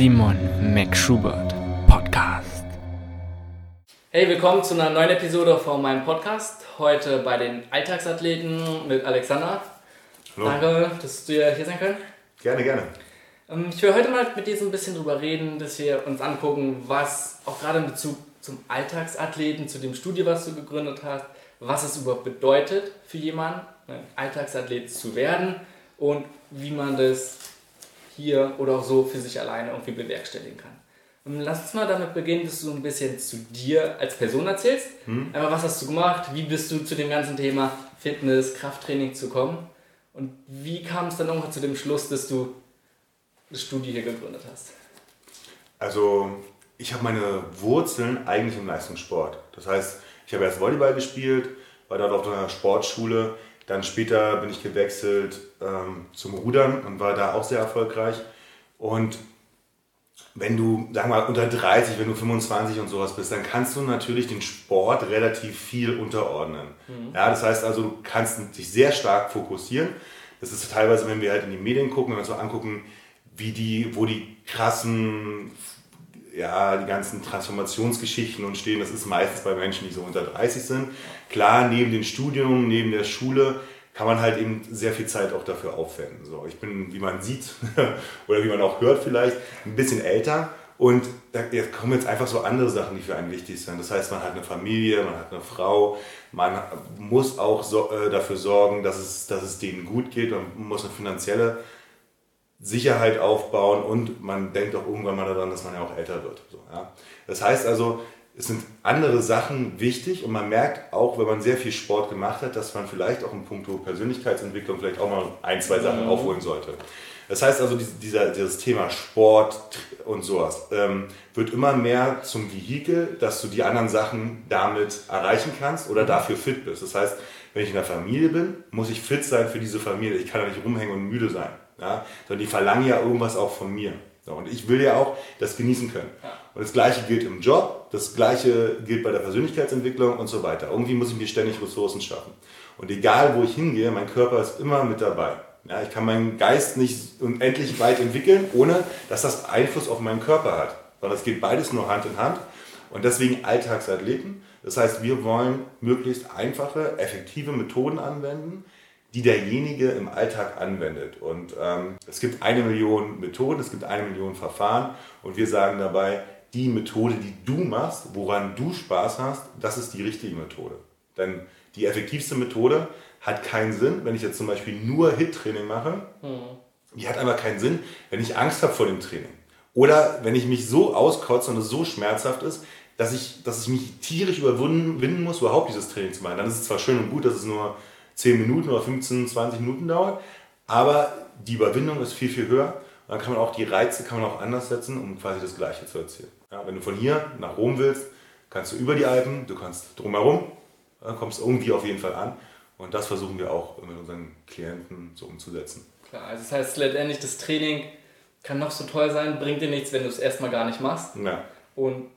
Simon McSchubert Podcast. Hey, willkommen zu einer neuen Episode von meinem Podcast. Heute bei den Alltagsathleten mit Alexander. Hallo. Danke, dass du hier sein können. Gerne, gerne. Ähm, Ich will heute mal mit dir so ein bisschen drüber reden, dass wir uns angucken, was auch gerade in Bezug zum Alltagsathleten, zu dem Studio, was du gegründet hast, was es überhaupt bedeutet für jemanden, ein Alltagsathlet zu werden und wie man das hier oder auch so für sich alleine irgendwie bewerkstelligen kann. Ähm, Lass uns mal damit beginnen, dass du so ein bisschen zu dir als Person erzählst. Einmal, was hast du gemacht? Wie bist du zu dem ganzen Thema Fitness, Krafttraining zu kommen? Und wie kam es dann irgendwann zu dem Schluss, dass du das Studio hier gegründet hast? Also, ich habe meine Wurzeln eigentlich im Leistungssport. Das heißt, ich habe erst Volleyball gespielt, war dort auf einer Sportschule. Dann später bin ich gewechselt ähm, zum Rudern und war da auch sehr erfolgreich. Und wenn du, sagen wir mal, unter 30, wenn du 25 und sowas bist, dann kannst du natürlich den Sport relativ viel unterordnen. Ja, das heißt also, du kannst dich sehr stark fokussieren. Das ist teilweise, wenn wir halt in die Medien gucken, wenn wir uns so angucken, wie die, wo die krassen, ja, die ganzen Transformationsgeschichten entstehen, das ist meistens bei Menschen, die so unter 30 sind. Klar, neben dem Studium, neben der Schule, kann man halt eben sehr viel Zeit auch dafür aufwenden. So, ich bin, wie man sieht oder wie man auch hört vielleicht, ein bisschen älter und da kommen jetzt einfach so andere Sachen, die für einen wichtig sind. Das heißt, man hat eine Familie, man hat eine Frau, man muss auch so, äh, dafür sorgen, dass es, dass es denen gut geht, man muss eine finanzielle Sicherheit aufbauen und man denkt auch irgendwann mal daran, dass man ja auch älter wird. So, ja. Das heißt also, es sind andere Sachen wichtig und man merkt auch, wenn man sehr viel Sport gemacht hat, dass man vielleicht auch in puncto Persönlichkeitsentwicklung vielleicht auch mal ein, zwei Sachen aufholen sollte. Das heißt also, dies- dieser, dieses Thema Sport und sowas ähm, wird immer mehr zum Vehikel, dass du die anderen Sachen damit erreichen kannst oder dafür fit bist. Das heißt, wenn ich in der Familie bin, muss ich fit sein für diese Familie. Ich kann ja nicht rumhängen und müde sein. Ja? Sondern die verlangen ja irgendwas auch von mir. So, und ich will ja auch das genießen können. Und das Gleiche gilt im Job, das Gleiche gilt bei der Persönlichkeitsentwicklung und so weiter. Irgendwie muss ich mir ständig Ressourcen schaffen. Und egal, wo ich hingehe, mein Körper ist immer mit dabei. Ja, ich kann meinen Geist nicht unendlich weit entwickeln, ohne dass das Einfluss auf meinen Körper hat. Sondern es geht beides nur Hand in Hand. Und deswegen Alltagsathleten. Das heißt, wir wollen möglichst einfache, effektive Methoden anwenden, die derjenige im Alltag anwendet. Und ähm, es gibt eine Million Methoden, es gibt eine Million Verfahren und wir sagen dabei, die Methode, die du machst, woran du Spaß hast, das ist die richtige Methode. Denn die effektivste Methode hat keinen Sinn, wenn ich jetzt zum Beispiel nur HIT-Training mache. Die hat einfach keinen Sinn, wenn ich Angst habe vor dem Training. Oder wenn ich mich so auskotze und es so schmerzhaft ist, dass ich, dass ich mich tierisch überwinden muss, überhaupt dieses Training zu machen. Dann ist es zwar schön und gut, dass es nur 10 Minuten oder 15, 20 Minuten dauert, aber die Überwindung ist viel, viel höher. Und dann kann man auch die Reize kann man auch anders setzen, um quasi das Gleiche zu erzielen. Ja, wenn du von hier nach Rom willst, kannst du über die Alpen, du kannst drumherum, dann kommst irgendwie auf jeden Fall an. Und das versuchen wir auch mit unseren Klienten so umzusetzen. Klar, also das heißt letztendlich, das Training kann noch so toll sein, bringt dir nichts, wenn du es erstmal gar nicht machst. Ja. Und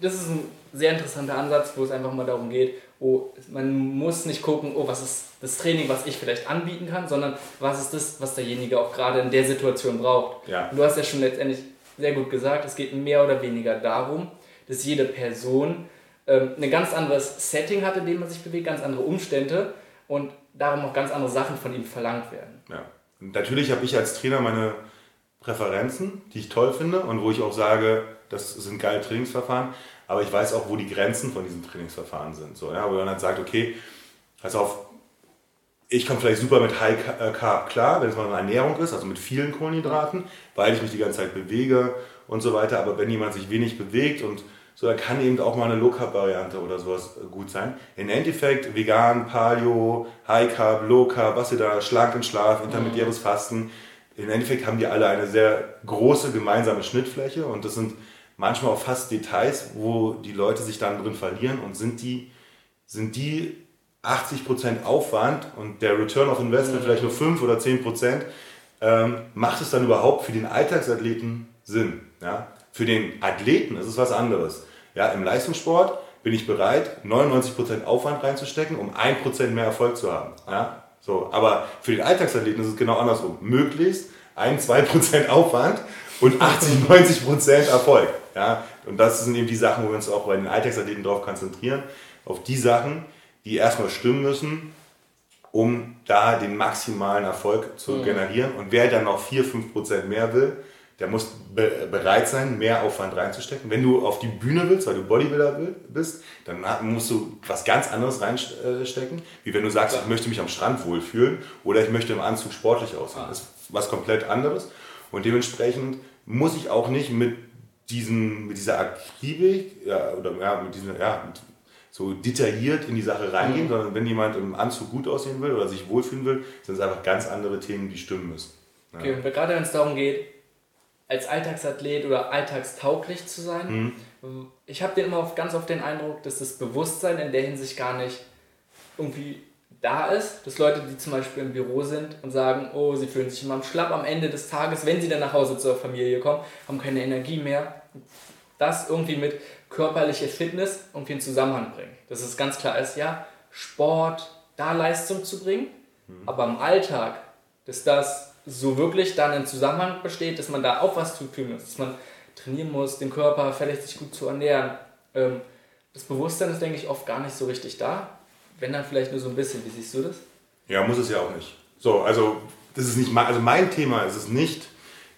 das ist ein sehr interessanter Ansatz, wo es einfach mal darum geht, oh, man muss nicht gucken, oh, was ist das Training, was ich vielleicht anbieten kann, sondern was ist das, was derjenige auch gerade in der Situation braucht. Ja. Und du hast ja schon letztendlich sehr gut gesagt, es geht mehr oder weniger darum, dass jede Person ähm, ein ganz anderes Setting hat, in dem man sich bewegt, ganz andere Umstände und darum auch ganz andere Sachen von ihm verlangt werden. Ja. Natürlich habe ich als Trainer meine Präferenzen, die ich toll finde und wo ich auch sage, das sind geile Trainingsverfahren, aber ich weiß auch, wo die Grenzen von diesen Trainingsverfahren sind. So, ja, wo man dann sagt, okay, pass auf, ich komme vielleicht super mit High äh, Carb klar, wenn es mal eine Ernährung ist, also mit vielen Kohlenhydraten, weil ich mich die ganze Zeit bewege und so weiter. Aber wenn jemand sich wenig bewegt und so, dann kann eben auch mal eine Low Carb Variante oder sowas äh, gut sein. Im Endeffekt vegan, Paleo, High Carb, Low Carb, was ihr da, schlank und Schlaf, intermediäres Fasten. Im Endeffekt haben die alle eine sehr große gemeinsame Schnittfläche und das sind manchmal auch fast Details, wo die Leute sich dann drin verlieren und sind die, sind die 80% Aufwand und der Return of Investment vielleicht nur 5 oder 10%, ähm, macht es dann überhaupt für den Alltagsathleten Sinn? Ja? Für den Athleten ist es was anderes. Ja, Im Leistungssport bin ich bereit, 99% Aufwand reinzustecken, um 1% mehr Erfolg zu haben. Ja? So, aber für den Alltagsathleten ist es genau andersrum. Möglichst ein, zwei Prozent Aufwand und 80, 90 Prozent Erfolg. Ja? Und das sind eben die Sachen, wo wir uns auch bei den Alltagsathleten darauf konzentrieren, auf die Sachen, die erstmal stimmen müssen, um da den maximalen Erfolg zu mhm. generieren. Und wer dann noch 4, 5 Prozent mehr will, der muss be bereit sein, mehr Aufwand reinzustecken. Wenn du auf die Bühne willst, weil du Bodybuilder bist, dann musst du was ganz anderes reinstecken, wie wenn du sagst, ja. ich möchte mich am Strand wohlfühlen oder ich möchte im Anzug sportlich aussehen. Das ist was komplett anderes. Und dementsprechend muss ich auch nicht mit, diesen, mit dieser Akribik ja, oder ja, mit dieser, ja, mit so detailliert in die Sache reingehen, mhm. sondern wenn jemand im Anzug gut aussehen will oder sich wohlfühlen will, sind es einfach ganz andere Themen, die stimmen müssen. Ja. Okay, und gerade wenn es darum geht, als Alltagsathlet oder alltagstauglich zu sein. Mhm. Ich habe immer ganz oft den Eindruck, dass das Bewusstsein in der Hinsicht gar nicht irgendwie da ist, dass Leute, die zum Beispiel im Büro sind und sagen, oh, sie fühlen sich immer schlapp am Ende des Tages, wenn sie dann nach Hause zur Familie kommen, haben keine Energie mehr, das irgendwie mit körperlicher Fitness irgendwie in Zusammenhang bringen. Dass es ganz klar ist, ja, Sport, da Leistung zu bringen, mhm. aber im Alltag, dass das so wirklich dann ein Zusammenhang besteht, dass man da auch was tun muss, dass man trainieren muss, den Körper vielleicht sich gut zu ernähren. Ähm, das Bewusstsein ist, denke ich, oft gar nicht so richtig da. Wenn dann vielleicht nur so ein bisschen. Wie siehst du das? Ja, muss es ja auch nicht. So, also das ist nicht mein, also mein Thema ist es nicht,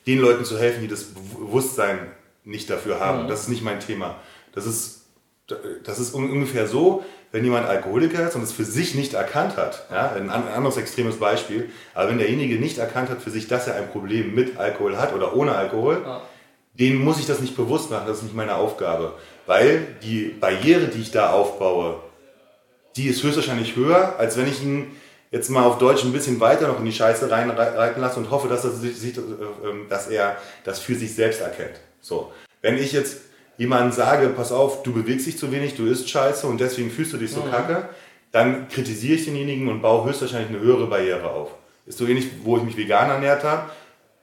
den Leuten zu helfen, die das Bewusstsein nicht dafür haben. Mhm. Das ist nicht mein Thema. Das ist, das ist ungefähr so, wenn jemand Alkoholiker ist und es für sich nicht erkannt hat, ja, ein anderes extremes Beispiel, aber wenn derjenige nicht erkannt hat für sich, dass er ein Problem mit Alkohol hat oder ohne Alkohol, ja. den muss ich das nicht bewusst machen, das ist nicht meine Aufgabe. Weil die Barriere, die ich da aufbaue, die ist höchstwahrscheinlich höher, als wenn ich ihn jetzt mal auf Deutsch ein bisschen weiter noch in die Scheiße reinreiten lasse und hoffe, dass er, äh, ähm, dass er das für sich selbst erkennt. So. Wenn ich jetzt jemandem sage, pass auf, du bewegst dich zu wenig, du isst scheiße und deswegen fühlst du dich so mhm. kacke, dann kritisiere ich denjenigen und baue höchstwahrscheinlich eine höhere Barriere auf. Ist so ähnlich, wo ich mich vegan ernährt habe.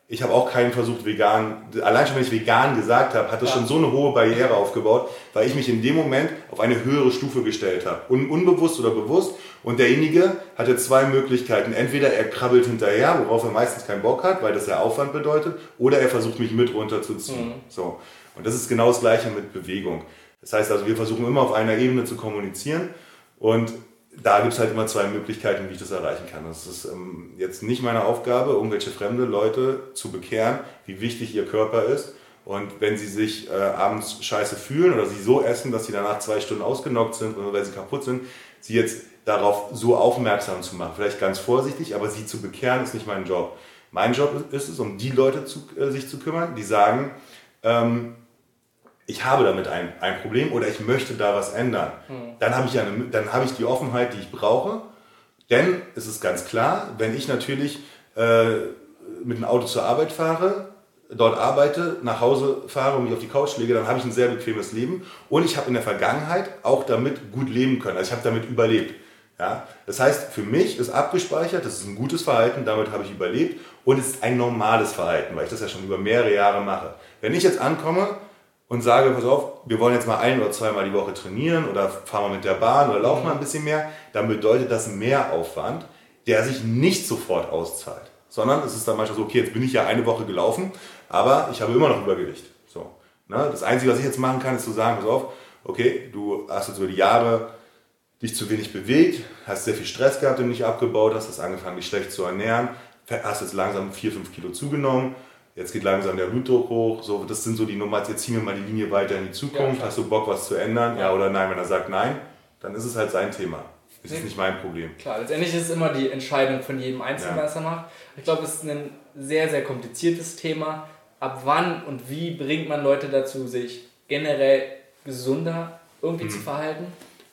Ich habe auch keinen versucht, vegan, allein schon wenn ich vegan gesagt habe, hat das ja. schon so eine hohe Barriere aufgebaut, weil ich mich in dem Moment auf eine höhere Stufe gestellt habe. Un unbewusst oder bewusst. Und derjenige hatte zwei Möglichkeiten. Entweder er krabbelt hinterher, worauf er meistens keinen Bock hat, weil das ja Aufwand bedeutet, oder er versucht mich mit runterzuziehen. Mhm. So. Und das ist genau das Gleiche mit Bewegung. Das heißt also, wir versuchen immer auf einer Ebene zu kommunizieren und da gibt es halt immer zwei Möglichkeiten, wie ich das erreichen kann. Das ist ähm, jetzt nicht meine Aufgabe, irgendwelche fremde Leute zu bekehren, wie wichtig ihr Körper ist. Und wenn sie sich äh, abends scheiße fühlen oder sie so essen, dass sie danach zwei Stunden ausgenockt sind oder weil sie kaputt sind, sie jetzt darauf so aufmerksam zu machen. Vielleicht ganz vorsichtig, aber sie zu bekehren ist nicht mein Job. Mein Job ist es, um die Leute zu, äh, sich zu kümmern, die sagen, ähm, ich habe damit ein, ein Problem oder ich möchte da was ändern, mhm. dann habe ich, eine, dann habe ich die Offenheit, die ich brauche. Denn es ist ganz klar, wenn ich natürlich äh, mit dem Auto zur Arbeit fahre, dort arbeite, nach Hause fahre und mich auf die Couch lege, dann habe ich ein sehr bequemes Leben und ich habe in der Vergangenheit auch damit gut leben können. Also ich habe damit überlebt. Ja? Das heißt, für mich ist abgespeichert, das ist ein gutes Verhalten, damit habe ich überlebt und es ist ein normales Verhalten, weil ich das ja schon über mehrere Jahre mache. Wenn ich jetzt ankomme und sage, pass auf, wir wollen jetzt mal ein oder zweimal die Woche trainieren oder fahren wir mit der Bahn oder laufen mal ein bisschen mehr, dann bedeutet das mehr Aufwand, der sich nicht sofort auszahlt. Sondern es ist dann manchmal so, okay, jetzt bin ich ja eine Woche gelaufen, aber ich habe immer noch Übergewicht. So, ne? Das Einzige, was ich jetzt machen kann, ist zu sagen, pass auf, okay, du hast jetzt über die Jahre dich zu wenig bewegt, hast sehr viel Stress gehabt, den du nicht abgebaut hast, hast angefangen, dich schlecht zu ernähren, hast jetzt langsam 4, 5 Kilo zugenommen, jetzt geht langsam der Blutdruck hoch, so, das sind so die Nummern, jetzt ziehen wir mal die Linie weiter in die Zukunft, ja, hast du Bock, was zu ändern, ja oder nein, wenn er sagt nein, dann ist es halt sein Thema. Das ist nicht mein Problem. Klar, letztendlich ist es immer die Entscheidung von jedem Einzelnen, ja. was er macht. Ich glaube, es ist ein sehr, sehr kompliziertes Thema. Ab wann und wie bringt man Leute dazu, sich generell gesunder irgendwie mhm. zu verhalten?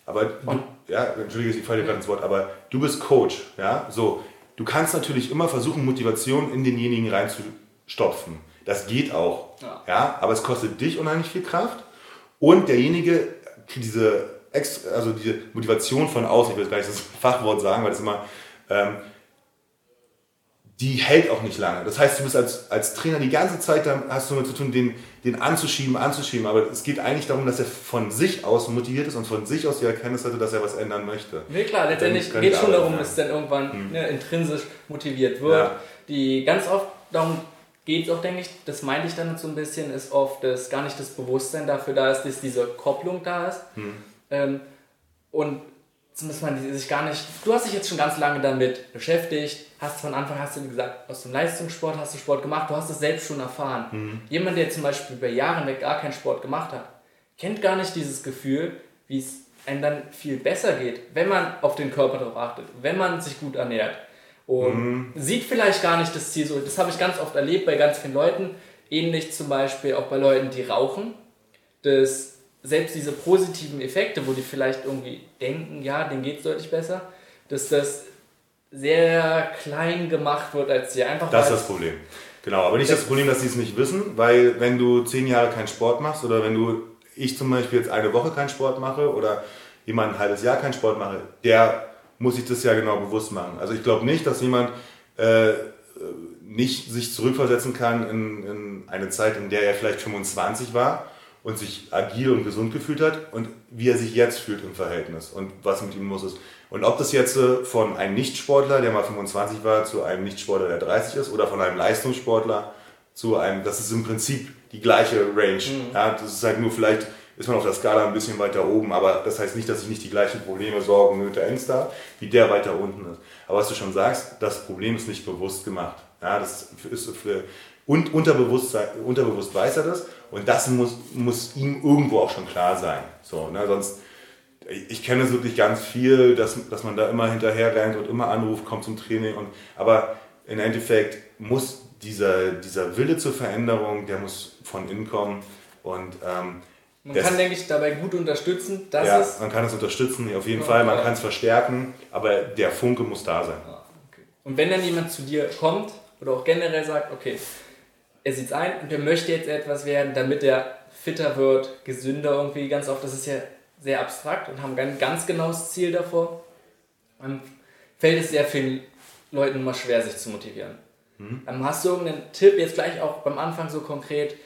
Aber du, ja, entschuldige, ich falle dir gerade ins Wort, aber du bist Coach, ja, so. Du kannst natürlich immer versuchen, Motivation in denjenigen reinzubringen stopfen. Das geht auch. Ja. ja. aber es kostet dich unheimlich viel Kraft und derjenige, diese, also diese Motivation von außen, ich will jetzt gar nicht das Fachwort sagen, weil das immer, ähm, die hält auch nicht lange. Das heißt, du bist als, als Trainer die ganze Zeit, da hast du damit zu tun, den, den anzuschieben, anzuschieben. Aber es geht eigentlich darum, dass er von sich aus motiviert ist und von sich aus die Erkenntnis hatte, dass er was ändern möchte. Nee, klar, letztendlich geht es schon darum, dass dann irgendwann hm. ne, intrinsisch motiviert wird. Ja. Die ganz oft darum geht es auch, denke ich, das meinte ich dann so ein bisschen, ist oft dass gar nicht das Bewusstsein dafür da ist, dass diese Kopplung da ist. Hm. Ähm, und zumindest man sich gar nicht, du hast dich jetzt schon ganz lange damit beschäftigt, hast von Anfang, hast du gesagt, aus dem Leistungssport hast du Sport gemacht, du hast es selbst schon erfahren. Hm. Jemand, der zum Beispiel über Jahre hinweg gar keinen Sport gemacht hat, kennt gar nicht dieses Gefühl, wie es einem dann viel besser geht, wenn man auf den Körper darauf achtet, wenn man sich gut ernährt. Und Mhm. sieht vielleicht gar nicht das Ziel so. Das habe ich ganz oft erlebt bei ganz vielen Leuten. Ähnlich zum Beispiel auch bei Leuten, die rauchen. Dass selbst diese positiven Effekte, wo die vielleicht irgendwie denken, ja, denen geht es deutlich besser, dass das sehr klein gemacht wird, als sie einfach Das ist das Problem. Genau, aber nicht das Problem, dass sie es nicht wissen, weil wenn du zehn Jahre keinen Sport machst oder wenn du, ich zum Beispiel jetzt eine Woche keinen Sport mache oder jemand ein halbes Jahr keinen Sport mache, der muss sich das ja genau bewusst machen. Also ich glaube nicht, dass jemand äh, nicht sich zurückversetzen kann in, in eine Zeit, in der er vielleicht 25 war und sich agil und gesund gefühlt hat und wie er sich jetzt fühlt im Verhältnis und was mit ihm los ist. Und ob das jetzt äh, von einem Nichtsportler, der mal 25 war, zu einem Nichtsportler, der 30 ist, oder von einem Leistungssportler zu einem, das ist im Prinzip die gleiche Range. Ja, das ist halt nur vielleicht, ist man auf der Skala ein bisschen weiter oben, aber das heißt nicht, dass ich nicht die gleichen Probleme, Sorgen, Nöte, Ängste habe, wie der weiter unten ist. Aber was du schon sagst, das Problem ist nicht bewusst gemacht. Ja, das ist für, und unterbewusst, unterbewusst weiß er das und das muss, muss ihm irgendwo auch schon klar sein. So, ne, sonst, ich kenne es wirklich ganz viel, dass, dass man da immer hinterher rennt und immer anruft, kommt zum Training. Und, aber im Endeffekt muss dieser, dieser Wille zur Veränderung, der muss von innen kommen. Und ähm, Man das- kann, denke ich, dabei gut unterstützen, dass ja, es. man kann es unterstützen, auf jeden Ja, Fall, man ja. kann es verstärken, aber der Funke muss da sein. Und wenn dann jemand zu dir kommt oder auch generell sagt, okay, er sieht es ein und er möchte jetzt etwas werden, damit er fitter wird, gesünder irgendwie, ganz oft, das ist ja sehr abstrakt und haben ein ganz genaues Ziel davor, dann fällt es sehr vielen Leuten immer schwer, sich zu motivieren. Ähm, Hast du irgendeinen Tipp, jetzt gleich auch beim Anfang so konkret,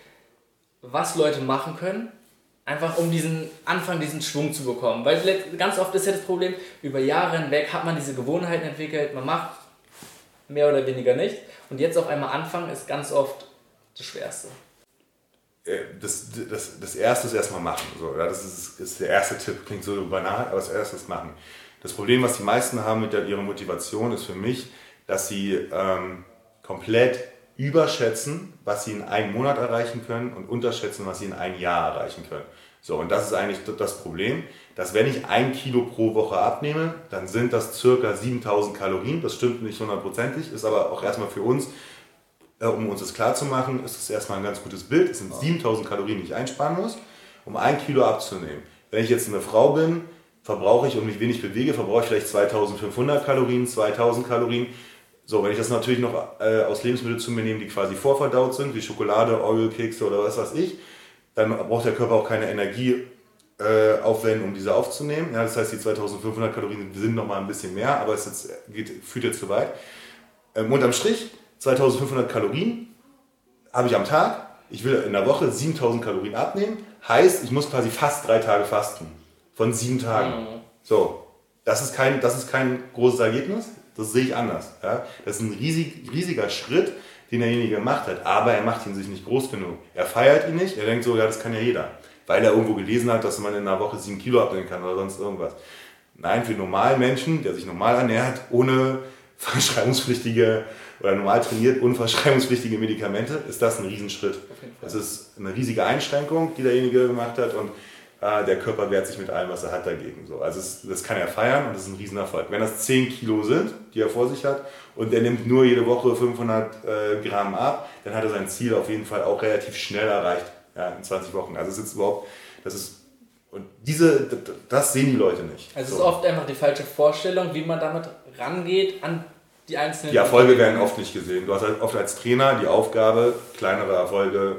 was Leute machen können, einfach um diesen Anfang, diesen Schwung zu bekommen? Weil ganz oft ist ja das Problem, über Jahre hinweg hat man diese Gewohnheiten entwickelt, man macht mehr oder weniger nicht und jetzt auf einmal anfangen ist ganz oft das Schwerste. Äh, Das, das, das erste ist erstmal machen. So, ja, das ist, ist der erste Tipp, klingt so banal, aber das erste ist machen. Das Problem, was die meisten haben mit der, ihrer Motivation, ist für mich, dass sie ähm, komplett überschätzen, was sie in einem Monat erreichen können und unterschätzen, was sie in einem Jahr erreichen können. So, und das ist eigentlich das Problem, dass wenn ich ein Kilo pro Woche abnehme, dann sind das circa 7000 Kalorien. Das stimmt nicht hundertprozentig, ist aber auch erstmal für uns äh, um uns das klar zu machen, ist es erstmal ein ganz gutes Bild. Es sind 7000 Kalorien, die ich einsparen muss, um ein Kilo abzunehmen. Wenn ich jetzt eine Frau bin, verbrauche ich und mich wenig bewege, verbrauche ich vielleicht 2500 Kalorien, 2000 Kalorien. So, wenn ich das natürlich noch äh, aus Lebensmitteln zu mir nehme, die quasi vorverdaut sind, wie Schokolade, Oreo, Kekse oder was weiß ich, dann braucht der Körper auch keine Energie äh, aufwenden, um diese aufzunehmen. Ja, das heißt, die 2500 Kalorien sind noch mal ein bisschen mehr, aber es jetzt, geht, führt jetzt zu weit. Ähm, unterm Strich 2500 Kalorien habe ich am Tag. Ich will in der Woche 7000 Kalorien abnehmen. Heißt, ich muss quasi fast drei Tage fasten. Von sieben Tagen. So, das ist kein, das ist kein großes Ergebnis. Das sehe ich anders. Ja? Das ist ein riesig, riesiger Schritt, den derjenige gemacht hat. Aber er macht ihn sich nicht groß genug. Er feiert ihn nicht. Er denkt so, ja, das kann ja jeder. Weil er irgendwo gelesen hat, dass man in einer Woche sieben Kilo abnehmen kann oder sonst irgendwas. Nein, für normalen Menschen, der sich normal ernährt, ohne verschreibungspflichtige oder normal trainiert, ohne verschreibungspflichtige Medikamente, ist das ein Riesenschritt. Das ist eine riesige Einschränkung, die derjenige gemacht hat und äh, der Körper wehrt sich mit allem, was er hat dagegen. So. Also es, das kann er feiern und das ist ein Riesenerfolg. Wenn das 10 Kilo sind, die er vor sich hat und er nimmt nur jede Woche 500 äh, Gramm ab, dann hat er sein Ziel auf jeden Fall auch relativ schnell erreicht, ja, in 20 Wochen. Also es ist überhaupt, das ist, und diese, das sehen die Leute nicht. Also es So. ist oft einfach die falsche Vorstellung, wie man damit rangeht an die einzelnen. Die Erfolge werden oft nicht gesehen. Du hast halt oft als Trainer die Aufgabe, kleinere Erfolge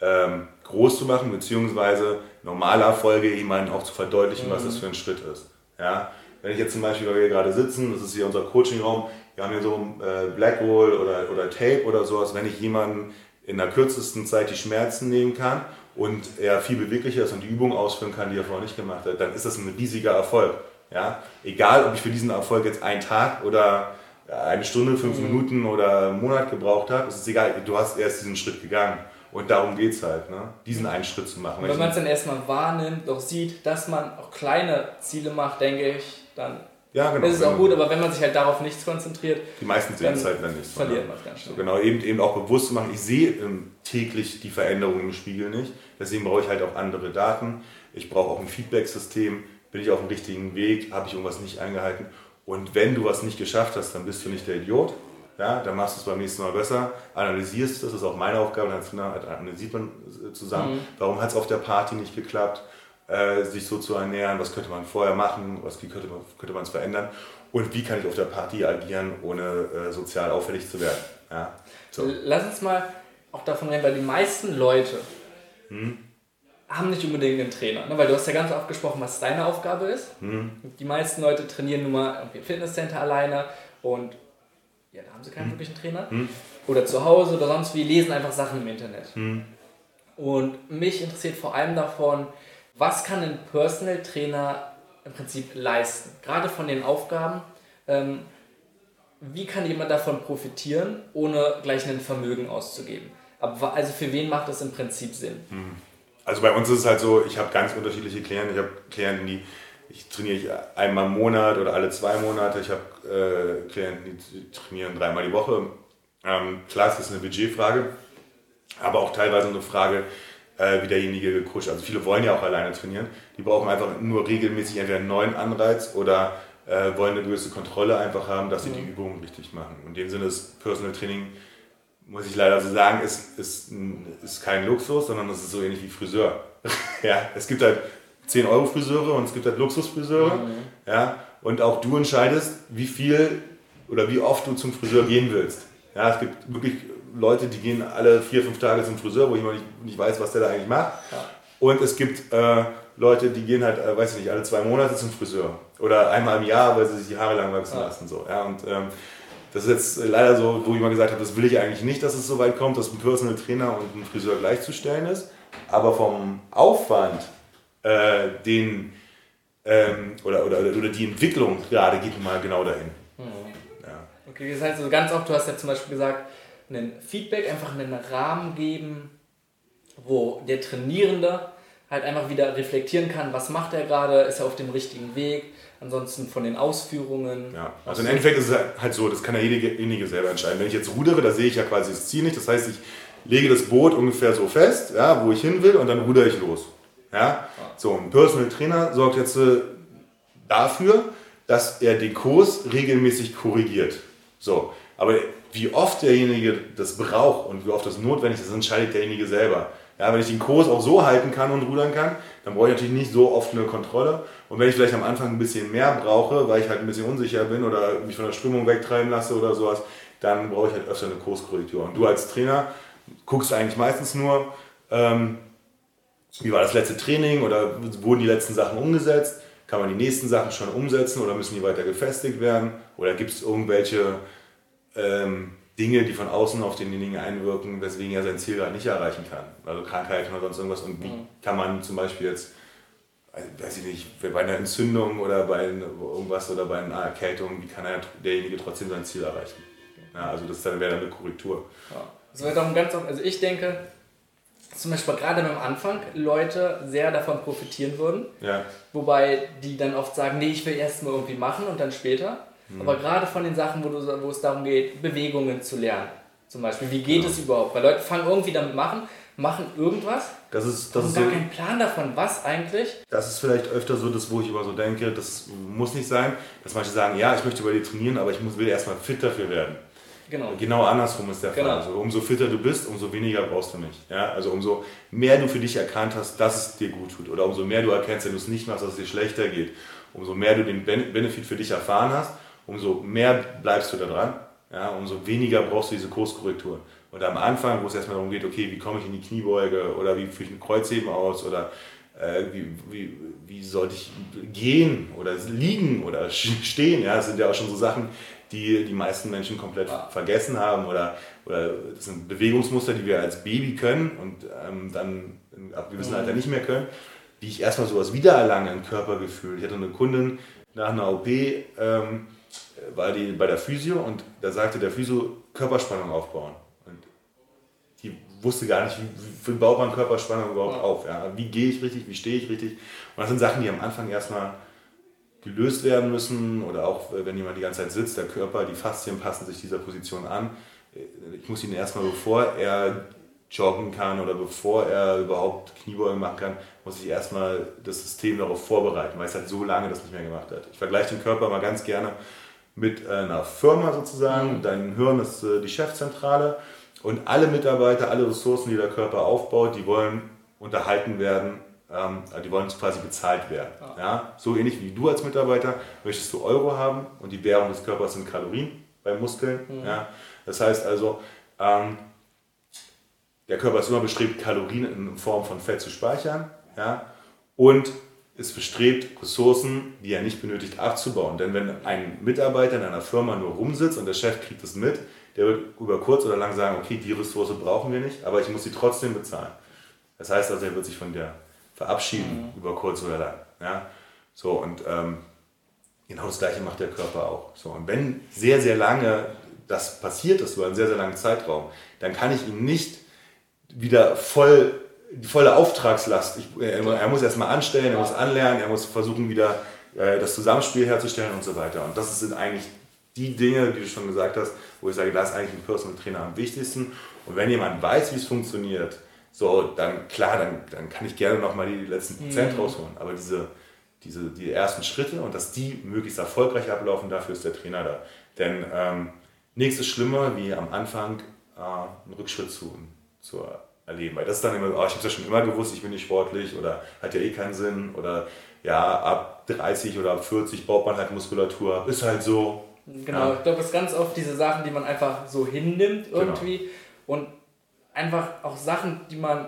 ähm, groß zu machen, beziehungsweise normale Erfolge jemandem auch zu verdeutlichen, was das für ein Schritt ist. Ja? Wenn ich jetzt zum Beispiel, weil wir hier gerade sitzen, das ist hier unser Coachingraum, wir haben hier so ein äh, Blackroll oder, oder Tape oder sowas, wenn ich jemanden in der kürzesten Zeit die Schmerzen nehmen kann und er viel beweglicher ist und die Übung ausführen kann, die er vorher nicht gemacht hat, dann ist das ein riesiger Erfolg. Ja? Egal, ob ich für diesen Erfolg jetzt einen Tag oder eine Stunde, fünf mhm. Minuten oder einen Monat gebraucht ist es egal, du hast erst diesen Schritt gegangen. Und darum geht es halt, ne? diesen einen Schritt zu machen. Und wenn man es dann erstmal wahrnimmt, auch sieht, dass man auch kleine Ziele macht, denke ich, dann ja, genau. ist es auch gut. Aber wenn man sich halt darauf nichts konzentriert, die meisten sehen es halt dann nicht. Verliert man es ganz schnell. So, genau, eben, eben auch bewusst zu machen, ich sehe ähm, täglich die Veränderungen im Spiegel nicht. Deswegen brauche ich halt auch andere Daten. Ich brauche auch ein Feedback-System. Bin ich auf dem richtigen Weg? Habe ich irgendwas nicht eingehalten? Und wenn du was nicht geschafft hast, dann bist du nicht der Idiot, ja, dann machst du es beim nächsten Mal besser, analysierst es, das ist auch meine Aufgabe, dann analysiert man zusammen, mhm. warum hat es auf der Party nicht geklappt, äh, sich so zu ernähren, was könnte man vorher machen, was, wie könnte man es verändern und wie kann ich auf der Party agieren, ohne äh, sozial auffällig zu werden. Ja, so. Lass uns mal auch davon reden, weil die meisten Leute mhm. haben nicht unbedingt einen Trainer, ne? weil du hast ja ganz oft gesprochen, was deine Aufgabe ist. Mhm. Die meisten Leute trainieren nun mal im Fitnesscenter alleine und ja, da haben sie keinen hm. wirklichen Trainer. Hm. Oder zu Hause oder sonst wie, lesen einfach Sachen im Internet. Hm. Und mich interessiert vor allem davon, was kann ein Personal Trainer im Prinzip leisten? Gerade von den Aufgaben. Ähm, wie kann jemand davon profitieren, ohne gleich ein Vermögen auszugeben? Aber also für wen macht das im Prinzip Sinn? Hm. Also bei uns ist es halt so, ich habe ganz unterschiedliche Klienten. Ich habe Klienten, die ich trainiere einmal im Monat oder alle zwei Monate. Ich habe äh, Klienten, die trainieren dreimal die Woche. Ähm, klar, es ist eine Budgetfrage, aber auch teilweise eine Frage, äh, wie derjenige gekuscht. Also viele wollen ja auch alleine trainieren. Die brauchen einfach nur regelmäßig entweder einen neuen Anreiz oder äh, wollen eine gewisse Kontrolle einfach haben, dass sie mhm. die Übungen richtig machen. Und in dem Sinne ist Personal Training, muss ich leider so sagen, ist, ist, ist kein Luxus, sondern es ist so ähnlich wie Friseur. ja, es gibt halt 10 Euro Friseure und es gibt halt Luxusfriseure. Mhm. Ja, und auch du entscheidest, wie viel oder wie oft du zum Friseur gehen willst. Ja, es gibt wirklich Leute, die gehen alle vier, fünf Tage zum Friseur, wo ich nicht, nicht weiß, was der da eigentlich macht. Ja. Und es gibt äh, Leute, die gehen halt, äh, weiß ich nicht, alle zwei Monate zum Friseur. Oder einmal im Jahr, weil sie sich die Haare lang wachsen ja. lassen. So. Ja, und ähm, das ist jetzt leider so, wo ich mal gesagt habe, das will ich eigentlich nicht, dass es so weit kommt, dass ein Personal Trainer und ein Friseur gleichzustellen ist. Aber vom Aufwand äh, den ähm, oder, oder, oder die Entwicklung gerade geht mal genau dahin. Mhm. Ja. Okay, das heißt also ganz oft, du hast ja zum Beispiel gesagt, ein Feedback, einfach einen Rahmen geben, wo der Trainierende halt einfach wieder reflektieren kann, was macht er gerade, ist er auf dem richtigen Weg, ansonsten von den Ausführungen. Ja, also im Endeffekt ist es halt so, das kann ja derjenige selber entscheiden. Wenn ich jetzt rudere, da sehe ich ja quasi das Ziel nicht, das heißt, ich lege das Boot ungefähr so fest, ja, wo ich hin will und dann rudere ich los. Ja? So, ein Personal Trainer sorgt jetzt äh, dafür, dass er den Kurs regelmäßig korrigiert. So, aber wie oft derjenige das braucht und wie oft das notwendig ist, entscheidet derjenige selber. Ja, wenn ich den Kurs auch so halten kann und rudern kann, dann brauche ich natürlich nicht so oft eine Kontrolle. Und wenn ich vielleicht am Anfang ein bisschen mehr brauche, weil ich halt ein bisschen unsicher bin oder mich von der Strömung wegtreiben lasse oder sowas, dann brauche ich halt öfter eine Kurskorrektur. Und du als Trainer guckst eigentlich meistens nur, ähm, wie war das letzte Training oder wurden die letzten Sachen umgesetzt? Kann man die nächsten Sachen schon umsetzen oder müssen die weiter gefestigt werden? Oder gibt es irgendwelche ähm, Dinge, die von außen auf denjenigen einwirken, weswegen er sein Ziel gerade nicht erreichen kann? Also Krankheiten oder sonst irgendwas. Und wie mhm. kann man zum Beispiel jetzt, weiß ich nicht, bei einer Entzündung oder bei irgendwas oder bei einer Erkältung, wie kann er, derjenige trotzdem sein Ziel erreichen? Ja, also das wäre dann eine Korrektur. Ja. Das wäre doch ein ganz, also ich denke, zum Beispiel gerade am Anfang Leute sehr davon profitieren würden. Ja. Wobei die dann oft sagen, nee, ich will erst mal irgendwie machen und dann später. Mhm. Aber gerade von den Sachen, wo, du, wo es darum geht, Bewegungen zu lernen. Zum Beispiel, wie geht ja. es überhaupt? Weil Leute fangen irgendwie damit machen, machen irgendwas. Das ist, das ist gar so, keinen Plan davon, was eigentlich. Das ist vielleicht öfter so, das, wo ich immer so denke, das muss nicht sein, dass manche sagen, ja, ich möchte bei dir trainieren, aber ich muss, will erstmal fit dafür werden. Genau. Genau andersrum ist der Fall. Genau. Also umso fitter du bist, umso weniger brauchst du nicht. Ja? Also umso mehr du für dich erkannt hast, dass es dir gut tut. Oder umso mehr du erkennst, wenn du es nicht machst, dass es dir schlechter geht. Umso mehr du den Benefit für dich erfahren hast, umso mehr bleibst du da dran. Ja? Umso weniger brauchst du diese Kurskorrektur. Und am Anfang, wo es erstmal darum geht, okay, wie komme ich in die Kniebeuge oder wie führe ich ein Kreuzheben aus oder äh, wie, wie, wie sollte ich gehen oder liegen oder stehen. Ja, das sind ja auch schon so Sachen, die die meisten Menschen komplett ja. vergessen haben oder, oder das sind Bewegungsmuster, die wir als Baby können und ähm, dann ab gewissen mhm. Alter nicht mehr können, die ich erstmal sowas wiedererlange, ein Körpergefühl. Ich hatte eine Kundin nach einer OP, ähm, war die bei der Physio und da sagte der Physio Körperspannung aufbauen. Und die wusste gar nicht, wie, wie baut man Körperspannung überhaupt auf. Ja? Wie gehe ich richtig, wie stehe ich richtig. Und das sind Sachen, die am Anfang erstmal gelöst werden müssen oder auch äh, wenn jemand die ganze Zeit sitzt, der Körper, die Faszien passen sich dieser Position an. Äh, ich muss ihn erstmal, bevor er joggen kann oder bevor er überhaupt Kniebeugen machen kann, muss ich erstmal das System darauf vorbereiten, weil es halt so lange das nicht mehr gemacht hat. Ich vergleiche den Körper mal ganz gerne mit einer Firma sozusagen. Mhm. Dein Hirn ist äh, die Chefzentrale und alle Mitarbeiter, alle Ressourcen, die der Körper aufbaut, die wollen unterhalten werden, ähm, die wollen quasi bezahlt werden. Ja. ja. So ähnlich wie du als Mitarbeiter möchtest du Euro haben und die Währung des Körpers sind Kalorien bei Muskeln. Mhm. Ja. Das heißt also, ähm, der Körper ist immer bestrebt, Kalorien in Form von Fett zu speichern ja, und ist bestrebt, Ressourcen, die er nicht benötigt, abzubauen. Denn wenn ein Mitarbeiter in einer Firma nur rumsitzt und der Chef kriegt es mit, der wird über kurz oder lang sagen, okay, die Ressource brauchen wir nicht, aber ich muss sie trotzdem bezahlen. Das heißt also, er wird sich von der verabschieden, mhm. über kurz oder lang. Ja? So, und ähm, genau das Gleiche macht der Körper auch. So, und wenn sehr, sehr lange das passiert ist, über einen sehr, sehr langen Zeitraum, dann kann ich ihn nicht wieder voll, die volle Auftragslast, ich, er, er, muss erstmal anstellen, er muss anlernen, er muss versuchen wieder äh, das Zusammenspiel herzustellen und so weiter. Und das sind eigentlich die Dinge, die du schon gesagt hast, wo ich sage, das ist eigentlich ein Personal Trainer am wichtigsten. Und wenn jemand weiß, wie es funktioniert, so, dann klar, dann, dann kann ich gerne nochmal die letzten Prozent mhm. rausholen. Aber diese, diese die ersten Schritte und dass die möglichst erfolgreich ablaufen, dafür ist der Trainer da. Denn ähm, nichts ist schlimmer, wie am Anfang äh, einen Rückschritt zu, zu erleben. Weil das ist dann immer, oh, ich habe es ja schon immer gewusst, ich bin nicht sportlich oder hat ja eh keinen Sinn oder ja, ab 30 oder ab 40 baut man halt Muskulatur, ist halt so. Genau, ja. ich glaube, es ist ganz oft diese Sachen, die man einfach so hinnimmt genau. irgendwie genau. und einfach auch Sachen, die man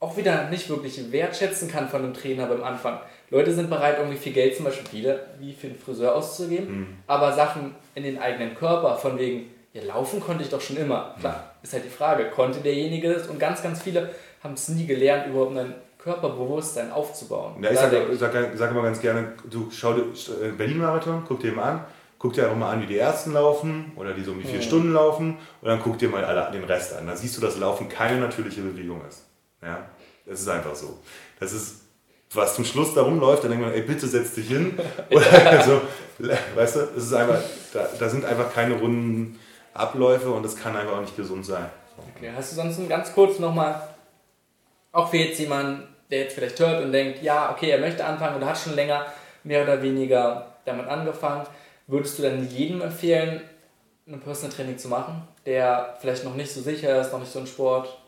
auch wieder nicht wirklich wertschätzen kann von einem Trainer beim Anfang. Leute sind bereit, irgendwie viel Geld zum Beispiel wieder wie für einen Friseur auszugeben, mhm. aber Sachen in den eigenen Körper, von wegen, ja, laufen konnte ich doch schon immer. Klar, mhm. ist halt die Frage, konnte derjenige das? Und ganz, ganz viele haben es nie gelernt, überhaupt ein Körperbewusstsein aufzubauen. Ja, ich sage sag, sag immer ganz gerne, du schau dir äh, Berlin-Marathon, guck dir mal an, guck dir auch mal an, wie die Ersten laufen oder die so um die vier mhm. Stunden laufen und dann guck dir mal alle, den Rest an. Dann siehst du, dass Laufen keine natürliche Bewegung ist. Ja, das ist einfach so. Das ist, was zum Schluss darum läuft, dann denkt man, ey, bitte setz dich hin. Oder so, weißt du, es ist einfach, da, da sind einfach keine runden Abläufe und das kann einfach auch nicht gesund sein. Okay, hast du sonst ganz kurz nochmal, auch für jetzt jemanden, der jetzt vielleicht hört und denkt, ja, okay, er möchte anfangen oder hat schon länger mehr oder weniger damit angefangen, würdest du dann jedem empfehlen, ein Personal Training zu machen, der vielleicht noch nicht so sicher ist, noch nicht so ein Sport?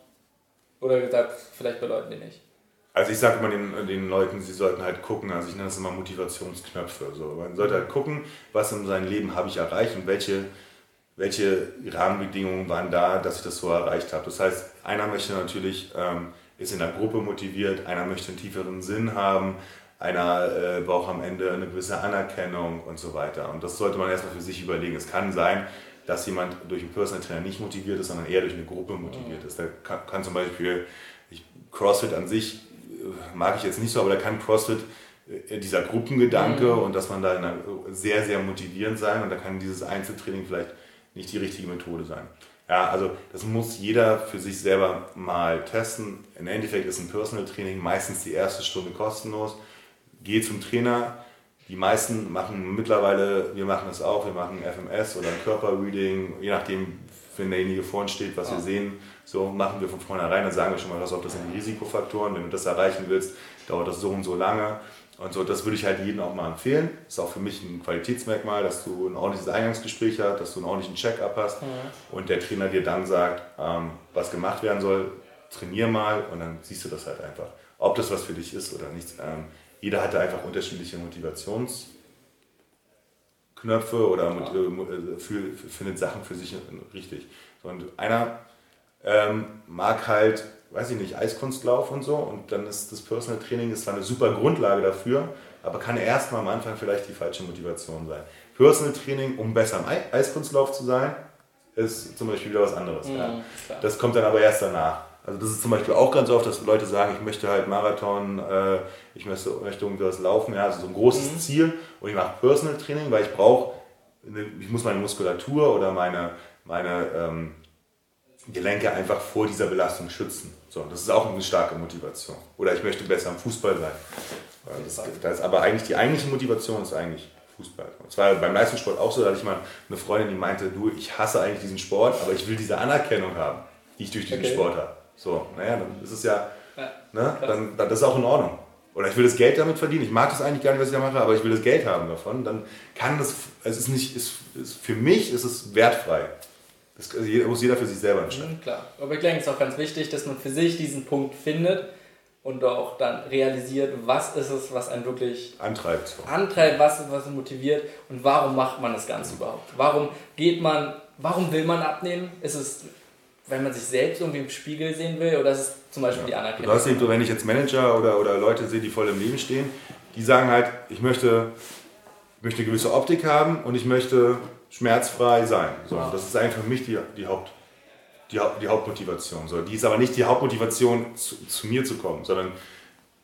Oder gesagt, vielleicht bei Leuten, die nicht? Also ich sage immer den, den Leuten, sie sollten halt gucken, also ich nenne das immer Motivationsknöpfe. So. Man sollte halt gucken, was in seinem Leben habe ich erreicht und welche, welche Rahmenbedingungen waren da, dass ich das so erreicht habe. Das heißt, einer möchte natürlich, ähm, ist in der Gruppe motiviert, einer möchte einen tieferen Sinn haben, einer äh, braucht am Ende eine gewisse Anerkennung und so weiter. Und das sollte man erstmal für sich überlegen. Es kann sein, dass jemand durch einen Personal Trainer nicht motiviert ist, sondern eher durch eine Gruppe motiviert ist. Da kann, kann zum Beispiel ich, CrossFit an sich äh, mag ich jetzt nicht so, aber da kann CrossFit äh, dieser Gruppengedanke mhm. und dass man da einer, sehr, sehr motivierend sein und da kann dieses Einzeltraining vielleicht nicht die richtige Methode sein. Ja, also das muss jeder für sich selber mal testen. Im Endeffekt ist ein Personal Training meistens die erste Stunde kostenlos gehe zum Trainer. Die meisten machen mittlerweile, wir machen das auch, wir machen FMS oder ein Körperreading, je nachdem, wenn derjenige vorne steht, was ja. wir sehen, so machen wir von vornherein, dann sagen wir schon mal, was auf das sind die Risikofaktoren, wenn du das erreichen willst, dauert das so und so lange. Und so, das würde ich halt jedem auch mal empfehlen. Das ist auch für mich ein Qualitätsmerkmal, dass du ein ordentliches Eingangsgespräch hast, dass du einen ordentlichen Check-up hast ja. und der Trainer dir dann sagt, ähm, was gemacht werden soll, trainier mal und dann siehst du das halt einfach. Ob das was für dich ist oder nicht. Jeder hatte einfach unterschiedliche Motivationsknöpfe oder äh, für, findet Sachen für sich richtig. Und einer ähm, mag halt, weiß ich nicht, Eiskunstlauf und so und dann ist das Personal Training ist zwar eine super Grundlage dafür, aber kann erstmal am Anfang vielleicht die falsche Motivation sein. Personal Training, um besser im Eiskunstlauf zu sein, ist zum Beispiel wieder was anderes. Mhm, ja. Das kommt dann aber erst danach. Also das ist zum Beispiel auch ganz oft, dass Leute sagen, ich möchte halt Marathon, äh, ich möchte, möchte irgendwas laufen, ja, also so ein großes mhm. Ziel und ich mache Personal Training, weil ich brauche ich muss meine Muskulatur oder meine, meine ähm, Gelenke einfach vor dieser Belastung schützen. So, das ist auch eine starke Motivation. Oder ich möchte besser am Fußball sein. Das, das ist aber eigentlich die eigentliche Motivation ist eigentlich Fußball. Und zwar beim Leistungssport auch so, da hatte ich mal eine Freundin, die meinte, du, ich hasse eigentlich diesen Sport, aber ich will diese Anerkennung haben, die ich durch diesen okay. Sport habe. So, naja, dann ist es ja, ja ne, dann, dann, das ist auch in Ordnung. Oder ich will das Geld damit verdienen. Ich mag das eigentlich gar nicht, was ich da mache, aber ich will das Geld haben davon. Dann kann das, es ist nicht, ist, ist, für mich ist es wertfrei. Das muss jeder für sich selber entscheiden. Mhm, klar. Aber ich denke, es ist auch ganz wichtig, dass man für sich diesen Punkt findet und auch dann realisiert, was ist es, was einen wirklich antreibt, antreibt was, was ihn motiviert und warum macht man das Ganze überhaupt? Warum geht man, warum will man abnehmen? Ist es, wenn man sich selbst irgendwie im Spiegel sehen will oder ist es zum Beispiel ja. die Anerkennung? Du hast eben, wenn ich jetzt Manager oder, oder Leute sehe, die voll im Leben stehen, die sagen halt, ich möchte, möchte eine gewisse Optik haben und ich möchte schmerzfrei sein. So, ja. Das ist eigentlich für mich die, die, Haupt, die, die Hauptmotivation. So, die ist aber nicht die Hauptmotivation, zu, zu mir zu kommen, sondern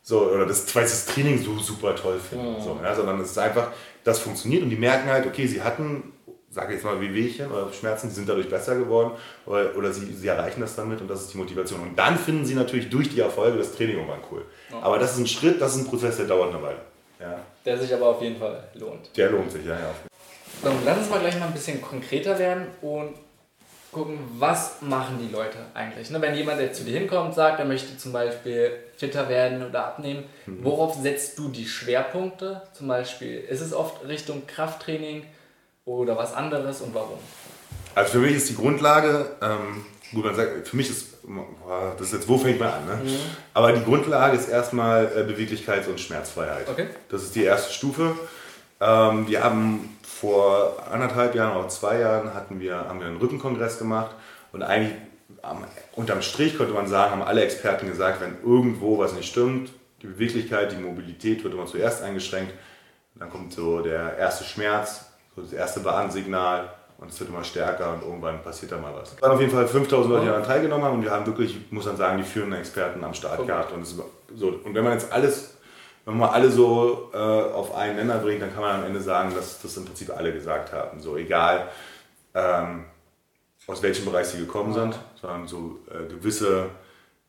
so, oder das, weil sie das Training so super toll finden. Ja. So, ja, sondern es ist einfach, das funktioniert und die merken halt, okay, sie hatten, sage jetzt mal, Wehwehchen oder Schmerzen, die sind dadurch besser geworden oder, oder sie, sie erreichen das damit und das ist die Motivation. Und dann finden sie natürlich durch die Erfolge das Training irgendwann cool. Ja. Aber das ist ein Schritt, das ist ein Prozess, der dauert eine Weile. Ja. Der sich aber auf jeden Fall lohnt. Der lohnt sich, ja, ja. So, lass uns mal gleich mal ein bisschen konkreter werden und gucken, was machen die Leute eigentlich. Ne, wenn jemand jetzt zu dir hinkommt und sagt, er möchte zum Beispiel fitter werden oder abnehmen, mhm. worauf setzt du die Schwerpunkte? Zum Beispiel, ist es oft Richtung Krafttraining oder was anderes und warum? Also für mich ist die Grundlage, ähm, gut, man sagt, für mich ist, das ist jetzt, wo fängt man an? Ne? Mhm. Aber die Grundlage ist erstmal äh, Beweglichkeit und Schmerzfreiheit. Okay. Das ist die erste Stufe. Ähm, wir haben vor anderthalb Jahren oder zwei Jahren hatten wir, haben wir einen Rückenkongress gemacht und eigentlich am, unterm Strich konnte man sagen, haben alle Experten gesagt, wenn irgendwo was nicht stimmt, die Beweglichkeit, die Mobilität wird immer zuerst eingeschränkt, dann kommt so der erste Schmerz, so das erste Warnsignal und es wird immer stärker und irgendwann passiert da mal was. Es waren auf jeden Fall 5000 Leute, die daran teilgenommen haben und wir haben wirklich, muss man sagen, die führenden Experten am Start gehabt. Und, so, und wenn man jetzt alles wenn man alle so äh, auf einen Nenner bringt, dann kann man am Ende sagen, dass das im Prinzip alle gesagt haben. So egal, ähm, aus welchem Bereich sie gekommen sind, sondern so äh, gewisse,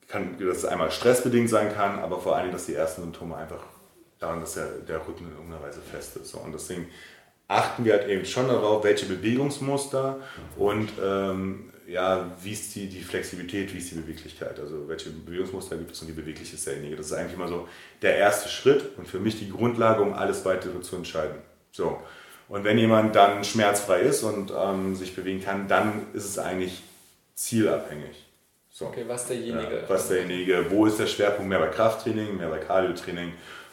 kann, dass es einmal stressbedingt sein kann, aber vor allem, dass die ersten Symptome einfach daran, dass der, der Rücken in irgendeiner Weise fest ist. So. Und deswegen achten wir halt eben schon darauf, welche Bewegungsmuster und ähm, ja, wie ist die, die Flexibilität, wie ist die Beweglichkeit, also welche Bewegungsmuster gibt es und wie beweglich ist derjenige. Das ist eigentlich immer so der erste Schritt und für mich die Grundlage, um alles weitere zu entscheiden. So. Und wenn jemand dann schmerzfrei ist und ähm, sich bewegen kann, dann ist es eigentlich zielabhängig. So. Okay, was derjenige. Ja, was derjenige, wo ist der Schwerpunkt mehr bei Krafttraining, mehr bei Cardiotraining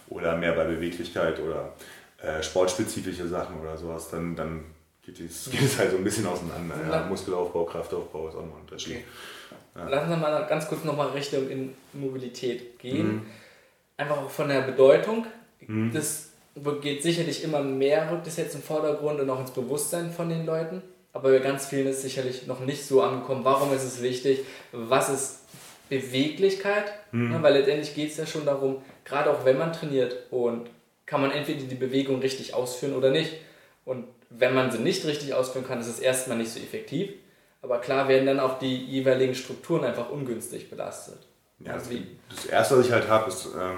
oder mehr bei Beweglichkeit oder äh, sportspezifische Sachen oder sowas, dann, dann geht es, geht es halt so ein bisschen auseinander. Ja. Muskelaufbau, Kraftaufbau ist auch noch ein Unterschied. Okay. Ja. Lassen wir mal ganz kurz nochmal Richtung in Mobilität gehen. Mhm. Einfach auch von der Bedeutung. Mhm. Das geht sicherlich immer mehr, rückt es jetzt im Vordergrund und auch ins Bewusstsein von den Leuten. Aber bei ganz vielen ist es sicherlich noch nicht so angekommen. Warum ist es wichtig? Was ist Beweglichkeit? Mhm. Ja, weil letztendlich geht es ja schon darum, gerade auch wenn man trainiert und kann man entweder die Bewegung richtig ausführen oder nicht. Und wenn man sie nicht richtig ausführen kann, ist es erstmal nicht so effektiv. Aber klar werden dann auch die jeweiligen Strukturen einfach ungünstig belastet. Ja, also das erste, was ich halt habe, ist, ähm,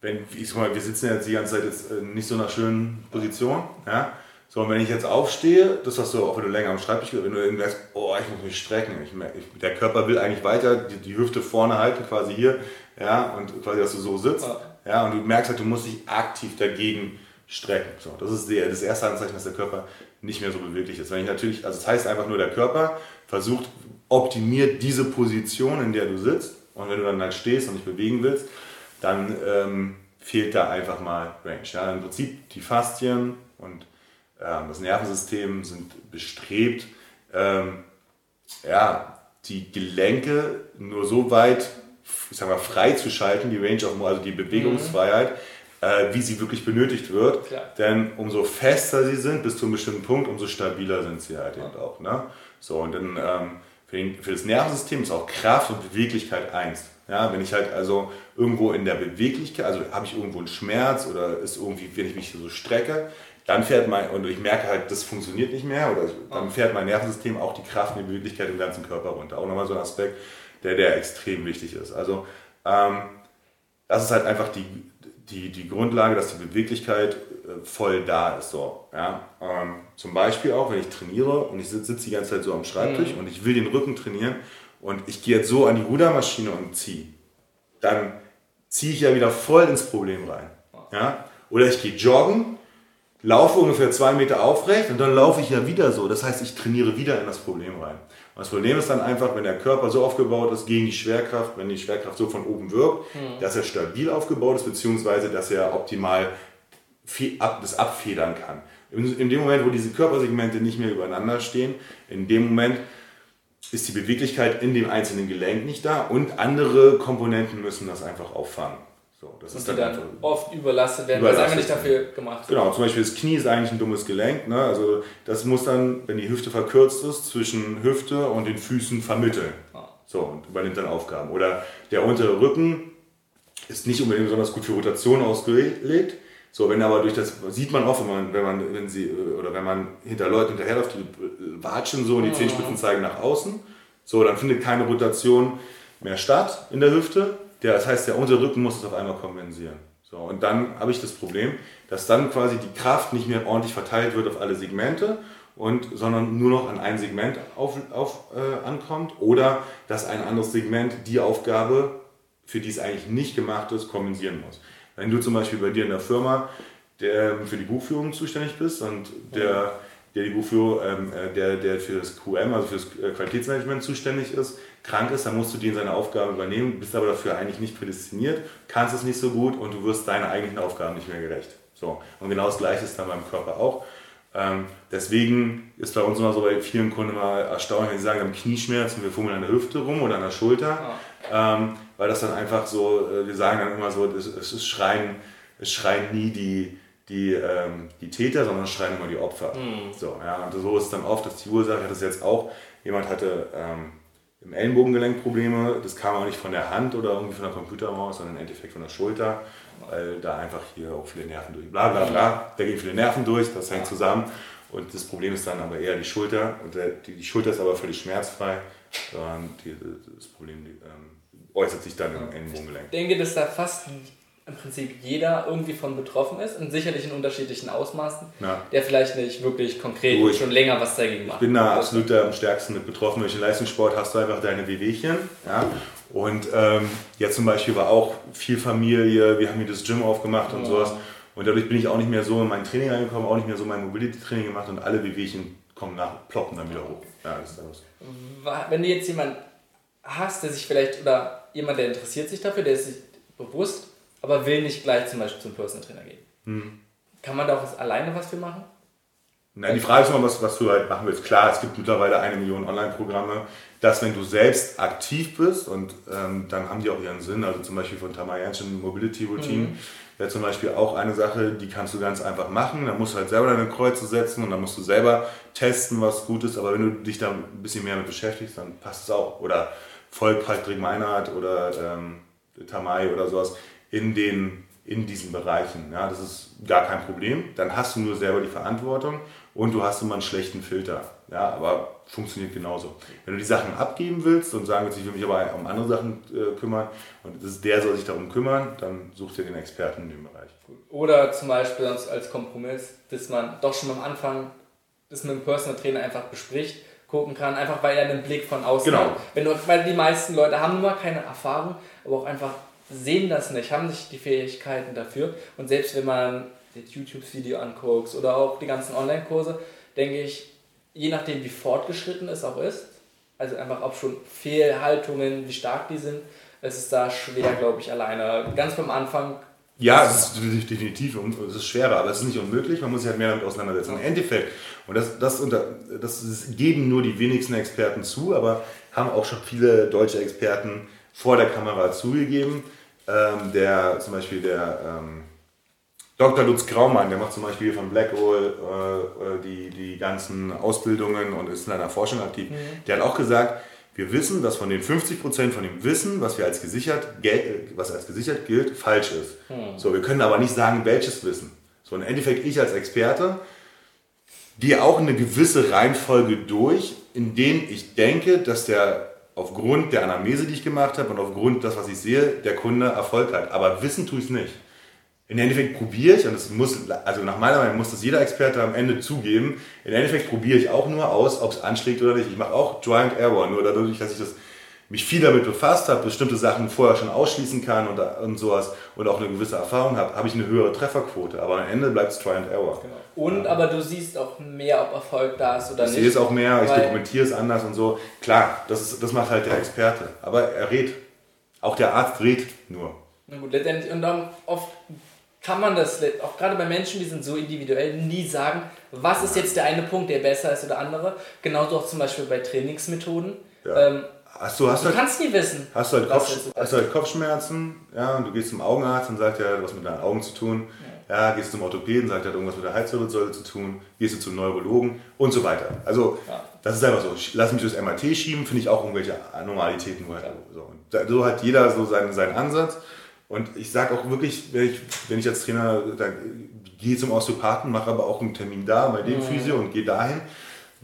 wenn, ich sag mal, wir sitzen jetzt die ganze Zeit jetzt äh, nicht so in einer schönen Position, ja. So, und wenn ich jetzt aufstehe, das hast du auch, wenn du länger am Schreibtisch bist, wenn du irgendwie merkst, oh, ich muss mich strecken, ich, ich, der Körper will eigentlich weiter, die, die, Hüfte vorne halten, quasi hier, ja, und quasi, dass du so sitzt, ja. und du merkst halt, du musst dich aktiv dagegen strecken. So, das ist die, das erste Anzeichen, dass der Körper nicht mehr so beweglich ist. Wenn ich natürlich, also das heißt einfach nur, der Körper versucht, optimiert diese Position, in der du sitzt. Und wenn du dann halt stehst und dich bewegen willst, dann ähm, fehlt da einfach mal Range. Ja, Im Prinzip die Faszien und ähm, das Nervensystem sind bestrebt, ähm, ja, die Gelenke nur so weit ich sag mal, freizuschalten, die Range of also die Bewegungsfreiheit, mhm äh, wie sie wirklich benötigt wird. Klar. Denn umso fester sie sind, bis zu einem bestimmten Punkt, umso stabiler sind sie halt eben auch. Ne? So, und dann ähm, für, den, für, das Nervensystem ist auch Kraft und Beweglichkeit eins. Ja, wenn ich halt also irgendwo in der Beweglichkeit, also habe ich irgendwo einen Schmerz oder ist irgendwie, wenn ich mich so strecke, dann fährt mein, und ich merke halt, das funktioniert nicht mehr, oder dann fährt mein Nervensystem auch die Kraft und die Beweglichkeit im ganzen Körper runter. Auch nochmal so ein Aspekt, der, der extrem wichtig ist. Also, ähm, das ist halt einfach die, die, die Grundlage, dass die Beweglichkeit äh, voll da ist. So, ja? Ähm, zum Beispiel auch, wenn ich trainiere und ich sitze sitz die ganze Zeit so am Schreibtisch mhm. und ich will den Rücken trainieren und ich gehe jetzt so an die Rudermaschine und ziehe, dann ziehe ich ja wieder voll ins Problem rein. Ja? Oder ich gehe joggen, laufe ungefähr zwei Meter aufrecht und dann laufe ich ja wieder so. Das heißt, ich trainiere wieder in das Problem rein. Das Problem ist dann einfach, wenn der Körper so aufgebaut ist gegen die Schwerkraft, wenn die Schwerkraft so von oben wirkt, mhm. dass er stabil aufgebaut ist, beziehungsweise dass er optimal das abfedern kann. In dem Moment, wo diese Körpersegmente nicht mehr übereinander stehen, in dem Moment ist die Beweglichkeit in dem einzelnen Gelenk nicht da und andere Komponenten müssen das einfach auffangen. So, das und ist die dann, dann oft überlastet werden, weil es einfach nicht dafür gemacht wird. Genau, zum Beispiel das Knie ist eigentlich ein dummes Gelenk. Ne? Also das muss dann, wenn die Hüfte verkürzt ist, zwischen Hüfte und den Füßen vermitteln. Ah. So, und übernimmt dann Aufgaben. Oder der untere Rücken ist nicht unbedingt besonders gut für Rotation ausgelegt. So, wenn aber durch das, sieht man oft, wenn man, wenn man, wenn sie, oder wenn man hinter Leuten hinterherläuft, die watschen so und die Zehenspitzen zeigen nach außen. So, dann findet keine Rotation mehr statt in der Hüfte der, das heißt, der untere Rücken muss es auf einmal kompensieren. So, und dann habe ich das Problem, dass dann quasi die Kraft nicht mehr ordentlich verteilt wird auf alle Segmente, und, sondern nur noch an ein Segment auf, auf, äh, ankommt oder dass ein anderes Segment die Aufgabe, für die es eigentlich nicht gemacht ist, kompensieren muss. Wenn du zum Beispiel bei dir in der Firma der, für die Buchführung zuständig bist und der der die Buchführung, ähm, äh, der, der für das QM, also für das äh, Qualitätsmanagement zuständig ist, krank ist, dann musst du den seine Aufgaben übernehmen, bist aber dafür eigentlich nicht prädestiniert, kannst es nicht so gut und du wirst deinen eigentlichen Aufgaben nicht mehr gerecht. So. Und genau das Gleiche ist dann beim Körper auch. Ähm, deswegen ist bei uns immer so bei vielen Kunden immer erstaunlich, wenn sie sagen, wir haben Knieschmerzen, wir fummeln an der Hüfte rum oder an der Schulter, ja. ähm, weil das dann einfach so, äh, wir sagen dann immer so, es, es, schreien, es schreien nie die, die, ähm, die Täter, sondern schreien immer die Opfer. Mhm. So, ja, und so ist es dann oft, dass die Ursache, das jetzt auch, jemand hatte ähm, im Ellenbogengelenk Probleme, das kam auch nicht von der Hand oder irgendwie von der Computermaus, sondern im Endeffekt von der Schulter, weil da einfach hier auch viele Nerven durch, bla bla bla, da gehen viele Nerven durch, das hängt zusammen und das Problem ist dann aber eher die Schulter und der, die, die Schulter ist aber völlig schmerzfrei, sondern die, das Problem die, ähm, äußert sich dann im Ellenbogengelenk. Ich denke, dass da fast im Prinzip jeder irgendwie von betroffen ist und sicherlich in unterschiedlichen Ausmaßen, ja. der vielleicht nicht wirklich konkret du, schon länger was dagegen macht. Ich bin da absolut am stärksten mit betroffen. Durch den Leistungssport hast du einfach deine Wehwehchen. Ja? Und ähm, jetzt zum Beispiel war auch viel Familie, wir haben hier das Gym aufgemacht und ja. sowas. Und dadurch bin ich auch nicht mehr so in mein Training reingekommen, auch nicht mehr so mein Mobility-Training gemacht und alle Wehwehchen kommen nach, ploppen dann wieder hoch. Ja, das ist das. Wenn du jetzt jemanden hast, der sich vielleicht, oder jemand, der interessiert sich dafür, der ist sich bewusst, aber will nicht gleich zum Beispiel zum Personal Trainer gehen. Hm. Kann man da auch alleine was für machen? Nein, die Frage ist immer, was, was du halt machen willst. Klar, es gibt mittlerweile eine Million Online-Programme, dass wenn du selbst aktiv bist und ähm, dann haben die auch ihren Sinn, also zum Beispiel von Tamayanchen Mobility Routine, mhm. wäre zum Beispiel auch eine Sache, die kannst du ganz einfach machen. Da musst du halt selber deine Kreuze setzen und dann musst du selber testen, was gut ist. Aber wenn du dich da ein bisschen mehr mit beschäftigst, dann passt es auch. Oder folgt Patrick Meinhardt oder ähm, Tamai oder sowas in, den, in diesen Bereichen. Ja, das ist gar kein Problem. Dann hast du nur selber die Verantwortung und du hast immer einen schlechten Filter. Ja, aber funktioniert genauso. Wenn du die Sachen abgeben willst und sagen willst, ich will mich aber um andere Sachen äh, kümmern und ist, der soll sich darum kümmern, dann such dir den Experten in dem Bereich. Oder zum Beispiel als Kompromiss, dass man doch schon am Anfang das mit dem Personal Trainer einfach bespricht, gucken kann, einfach weil er einen Blick von außen genau. hat. Wenn du, weil die meisten Leute haben nur keine Erfahrung, aber auch einfach sehen das nicht, haben nicht die Fähigkeiten dafür. Und selbst wenn man das YouTube-Video anguckt oder auch die ganzen Online-Kurse, denke ich, je nachdem wie fortgeschritten es auch ist, also einfach ob schon Fehlhaltungen, wie stark die sind, es ist da schwer, glaube ich, alleine. Ganz beim Anfang. Ja, es ist definitiv es ist schwerer, aber es ist nicht unmöglich, man muss sich halt mehr damit auseinandersetzen. Im Endeffekt, und das, das, unter, das geben nur die wenigsten Experten zu, aber haben auch schon viele deutsche Experten vor der Kamera zugegeben, ähm, der zum Beispiel der ähm, Dr. Lutz Graumann, der macht zum Beispiel von Blackroll äh, die, die ganzen Ausbildungen und ist in einer Forschung aktiv. Mhm. Der hat auch gesagt, wir wissen, dass von den 50% von dem Wissen, was wir als gesichert, was als gesichert gilt, falsch ist. Mhm. So, wir können aber nicht sagen, welches Wissen. So im Endeffekt ich als Experte gehe auch eine gewisse Reihenfolge durch, in denen ich denke, dass der aufgrund der Anamnese, die ich gemacht habe und aufgrund das, was ich sehe, der Kunde Erfolg hat. Aber wissen tue ich es nicht. Im Endeffekt probiere ich, und das muss, also nach meiner Meinung muss das jeder Experte am Ende zugeben, im Endeffekt probiere ich auch nur aus, ob es anschlägt oder nicht. Ich mache auch and Error, nur dadurch, dass ich das mich viel damit befasst habe, bestimmte Sachen vorher schon ausschließen kann und, und sowas und auch eine gewisse Erfahrung habe, habe ich eine höhere Trefferquote. Aber am Ende bleibt es Try and Error. Genau. Und ja. aber du siehst auch mehr, ob Erfolg da ist oder ich nicht. Ich sehe es auch mehr, ich dokumentiere es anders und so. Klar, das, ist, das macht halt der Experte. Aber er redet. Auch der Arzt redet nur. Na gut, letztendlich, und dann oft kann man das, auch gerade bei Menschen, die sind so individuell, nie sagen, was ist jetzt der eine Punkt, der besser ist oder andere. Genauso auch zum Beispiel bei Trainingsmethoden. Ja. Ähm, Hast du, hast du halt, kannst nie wissen. Hast du, halt, Kopf, hast du halt Kopfschmerzen, ja, und du gehst zum Augenarzt und sagt ja, was mit deinen Augen zu tun. Ja, ja gehst zum Orthopäden, sagt er, hat irgendwas mit der Halswirbelsäule zu tun. Gehst du zum Neurologen und so weiter. Also, ja. das ist einfach so. Lass mich durchs MRT schieben, finde ich auch irgendwelche Anormalitäten. Halt so. Und so hat jeder so seinen, seinen Ansatz. Und ich sage auch wirklich, wenn ich, wenn ich als Trainer gehe zum Osteopathen, mache aber auch einen Termin da bei dem mhm. Physio und gehe dahin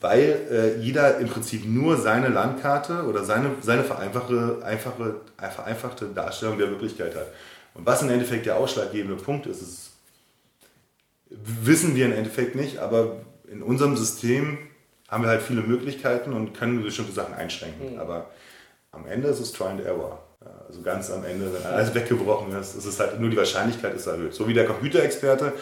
weil äh, jeder im Prinzip nur seine Landkarte oder seine, seine vereinfachte, einfache, vereinfachte Darstellung der Wirklichkeit hat. Und was im Endeffekt der ausschlaggebende Punkt ist, ist, wissen wir im Endeffekt nicht, aber in unserem System haben wir halt viele Möglichkeiten und können bestimmte Sachen einschränken. Mhm. Aber am Ende ist es Try and Error. Also ganz am Ende, wenn alles weggebrochen ist, ist es halt nur die Wahrscheinlichkeit ist erhöht. So wie der Computerexperte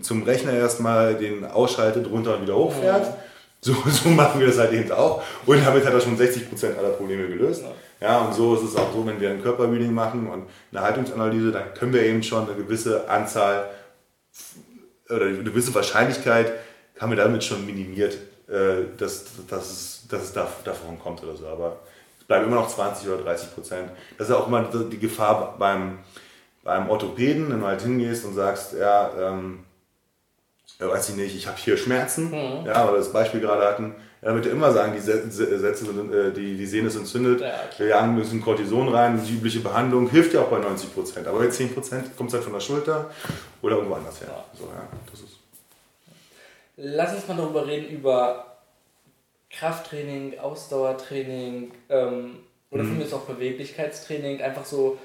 zum Rechner erstmal den ausschaltet, runter und wieder hochfährt. Mhm so, so machen wir das halt eben auch. Und damit hat er schon 60% aller Probleme gelöst. Ja, und so ist es auch so, wenn wir ein Körperreading machen und eine Haltungsanalyse, dann können wir eben schon eine gewisse Anzahl oder eine gewisse Wahrscheinlichkeit haben wir damit schon minimiert, äh, dass, dass es, dass es davon kommt oder so. Aber es bleiben immer noch 20 oder 30 Prozent. Das ist auch immer die Gefahr beim, beim Orthopäden, wenn du halt hingehst und sagst, ja, ähm, ja, weiß ich nicht, ich habe hier Schmerzen, mhm. ja, oder das Beispiel gerade hatten, ja, damit immer sagen, die Sätze sind, äh, die, die Sehne ist entzündet, ja, wir jagen müssen Cortison rein, die übliche Behandlung hilft ja auch bei 90 Prozent, aber bei 10 Prozent kommt es halt von der Schulter oder irgendwo anders her. Ja. So, ja, das ist Lass uns mal darüber reden, über Krafttraining, Ausdauertraining ähm, oder mhm. für mich auch Beweglichkeitstraining, einfach so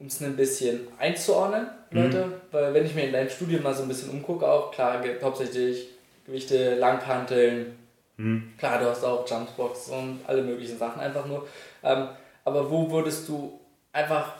um es ein bisschen einzuordnen, Leute. Mhm. Weil wenn ich mir in deinem Studium mal so ein bisschen umgucke, auch klar, hauptsächlich Gewichte, Langhanteln, mhm. klar, du hast auch Jumpbox und alle möglichen Sachen einfach nur. Ähm, aber wo würdest du einfach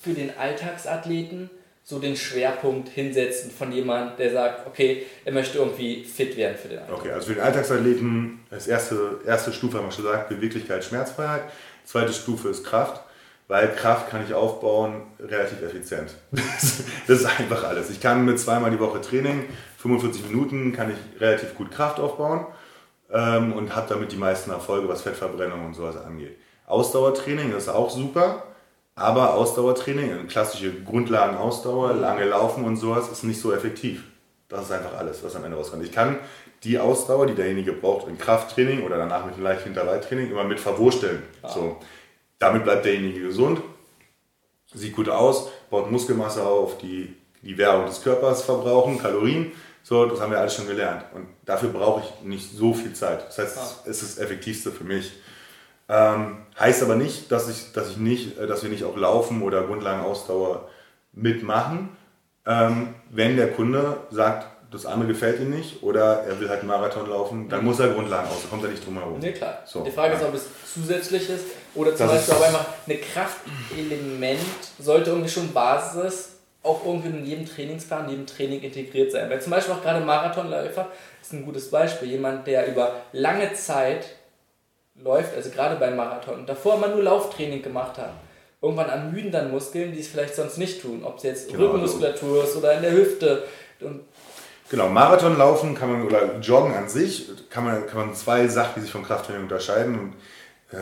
für den Alltagsathleten so den Schwerpunkt hinsetzen von jemandem, der sagt, okay, er möchte irgendwie fit werden für den Alltag? Okay, also für den Alltagsathleten, als erste, erste Stufe haben wir schon gesagt, Beweglichkeit, Schmerzfreiheit. Zweite Stufe ist Kraft weil Kraft kann ich aufbauen relativ effizient. das ist einfach alles. Ich kann mit zweimal die Woche Training, 45 Minuten, kann ich relativ gut Kraft aufbauen ähm, und habe damit die meisten Erfolge, was Fettverbrennung und sowas angeht. Ausdauertraining ist auch super, aber Ausdauertraining, klassische Grundlagen-Ausdauer, lange Laufen und sowas, ist nicht so effektiv. Das ist einfach alles, was am Ende rauskommt. Ich kann die Ausdauer, die derjenige braucht, im Krafttraining oder danach mit einem leichten Intervalltraining immer mit verwursteln. Ja. So. Damit bleibt derjenige gesund, sieht gut aus, baut Muskelmasse auf, die die Währung des Körpers verbrauchen, Kalorien. So, das haben wir alles schon gelernt. Und dafür brauche ich nicht so viel Zeit. Das heißt, ah. es ist das Effektivste für mich. Ähm, heißt aber nicht, dass, ich, dass, ich nicht, äh, dass wir nicht auch Laufen oder Grundlagenausdauer mitmachen. Ähm, wenn der Kunde sagt, das andere gefällt ihm nicht oder er will halt einen Marathon laufen, dann muss er Grundlagen aus, da kommt er nicht drum herum. Nee, klar. So, Die Frage ist, ob es zusätzlich ist oder zum das Beispiel auch einfach ein Kraftelement sollte irgendwie schon Basis auch irgendwie in jedem Trainingsplan, in jedem Training integriert sein. Weil zum Beispiel auch gerade Marathonläufer ist ein gutes Beispiel. Jemand, der über lange Zeit läuft, also gerade beim Marathon, davor immer nur Lauftraining gemacht hat. Irgendwann ermüden dann Muskeln, die es vielleicht sonst nicht tun. Ob es jetzt genau, Rückenmuskulatur ist oder in der Hüfte. Und Genau, Marathon laufen kann man, oder Joggen an sich, kann man, kann man zwei Sachen, die sich vom Krafttraining unterscheiden. Und,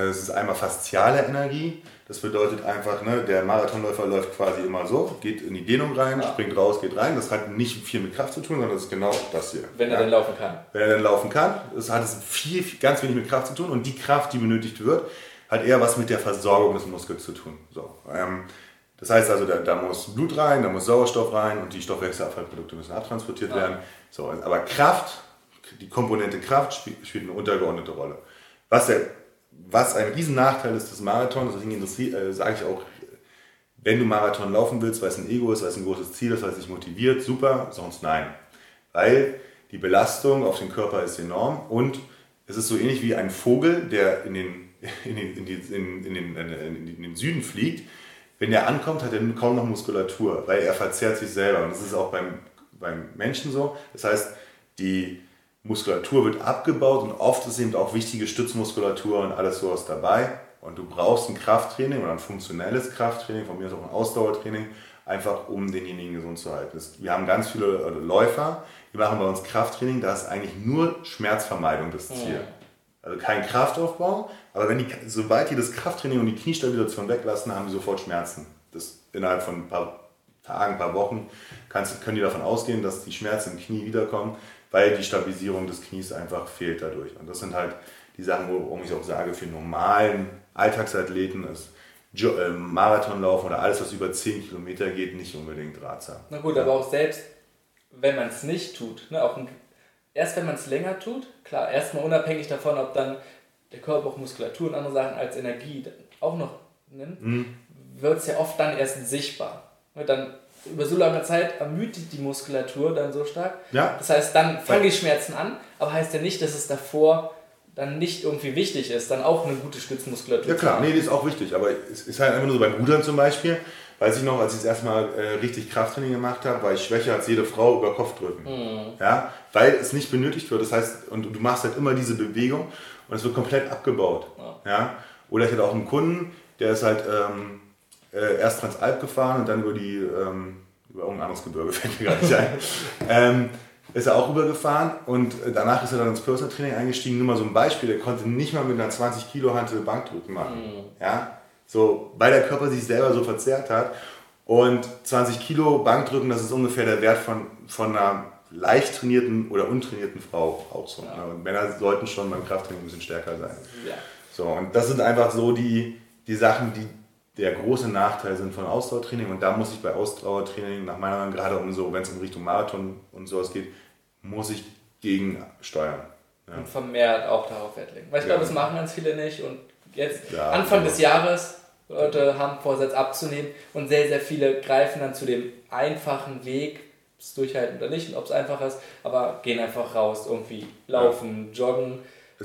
es ist einmal fasziale Energie. Das bedeutet einfach, ne, der Marathonläufer läuft quasi immer so, geht in die Dehnung rein, ja. springt raus, geht rein. Das hat nicht viel mit Kraft zu tun, sondern das ist genau das hier. Wenn er ja. dann laufen kann. Wenn er dann laufen kann, das hat es viel, ganz wenig mit Kraft zu tun. Und die Kraft, die benötigt wird, hat eher was mit der Versorgung des Muskels zu tun. So, ähm, Das heißt also, da, da, muss Blut rein, da muss Sauerstoff rein und die Stoffwechselabfallprodukte müssen abtransportiert ja. werden. So, aber Kraft, die Komponente Kraft spielt, spielt eine untergeordnete Rolle. Was, der, was ein riesen Nachteil ist des Marathons, deswegen äh, sage ich auch, wenn du Marathon laufen willst, weil es ein Ego ist, weil es ein großes Ziel ist, weil es dich motiviert, super, sonst nein. Weil die Belastung auf den Körper ist enorm und es ist so ähnlich wie ein Vogel, der in den, in den, in die, in, in den, in den Süden fliegt. Wenn der ankommt, hat er kaum noch Muskulatur, weil er verzehrt sich selber. Und das ist auch beim, beim Menschen so. Das heißt, die Muskulatur wird abgebaut und oft ist eben auch wichtige Stützmuskulatur und alles sowas dabei. Und du brauchst ein Krafttraining oder ein funktionelles Krafttraining, von mir ist auch ein Ausdauertraining, einfach um denjenigen gesund zu halten. Wir haben ganz viele Läufer, die machen bei uns Krafttraining, da ist eigentlich nur Schmerzvermeidung das Ziel. Also kein Kraftaufbau, aber wenn die, sobald die das Krafttraining und die Kniestabilisation weglassen, haben die sofort Schmerzen. Das innerhalb von ein paar Tagen, ein paar Wochen kannst, können die davon ausgehen, dass die Schmerzen im Knie wiederkommen, weil die Stabilisierung des Knies einfach fehlt dadurch. Und das sind halt die Sachen, warum ich auch sage, für normalen Alltagsathleten ist ähm, Marathonlaufen oder alles, was über 10 Kilometer geht, nicht unbedingt ratsam. Na gut, aber auch selbst, wenn man es nicht tut, ne, auch ein, erst wenn man es länger tut, klar, erstmal unabhängig davon, ob dann der Körper auch Muskulatur und andere Sachen als Energie auch noch nimmt, mhm. wird es ja oft dann erst sichtbar. Ne, dann über so lange Zeit ermüdet die Muskulatur dann so stark. Ja. Das heißt, dann fangen die Schmerzen an, aber heißt ja nicht, dass es davor dann nicht irgendwie wichtig ist, dann auch eine gute Stützmuskulatur Ja klar, nee, die ist auch wichtig, aber es ist halt einfach nur so beim Rudern zum Beispiel, weiß ich noch, als ich das erste Mal äh, richtig Krafttraining gemacht habe, war ich schwächer als jede Frau über Kopf drücken. Mhm. Ja, weil es nicht benötigt wird. Das heißt, und du machst halt immer diese Bewegung und es wird komplett abgebaut. Ja. ja? Oder ich hatte auch einen Kunden, der ist halt ähm, äh, erst Transalp gefahren und dann über die, ähm, über irgendein anderes Gebirge, fällt mir gar nicht ein. ähm, ist er auch rübergefahren und danach ist er dann ins Personal Training eingestiegen. Nur mal so ein Beispiel, der konnte nicht mal mit einer 20 Kilo Hantel Bankdrücken machen. Mhm. Ja? So, weil der Körper sich selber so verzerrt hat. Und 20 Kilo Bankdrücken, das ist ungefähr der Wert von, von einer leicht trainierten oder untrainierten Frau auch so. Ja. Und Männer sollten schon beim Krafttraining ein bisschen stärker sein. Ja. So, und das sind einfach so die, die Sachen, die der große Nachteil sind von Ausdauertraining. Und da muss ich bei Ausdauertraining nach meiner Meinung, gerade um so, wenn es in Richtung Marathon und sowas geht, muss ich gegensteuern. Ja. Und vermehrt auch darauf Wert legen. Weil ich ja. glaube, das machen ganz viele nicht. Und jetzt, ja, Anfang genau. des Jahres, Leute haben Vorsatz abzunehmen und sehr, sehr viele greifen dann zu dem einfachen Weg, es durchhalten oder nicht, ob es einfach ist, aber gehen einfach raus, irgendwie laufen, joggen.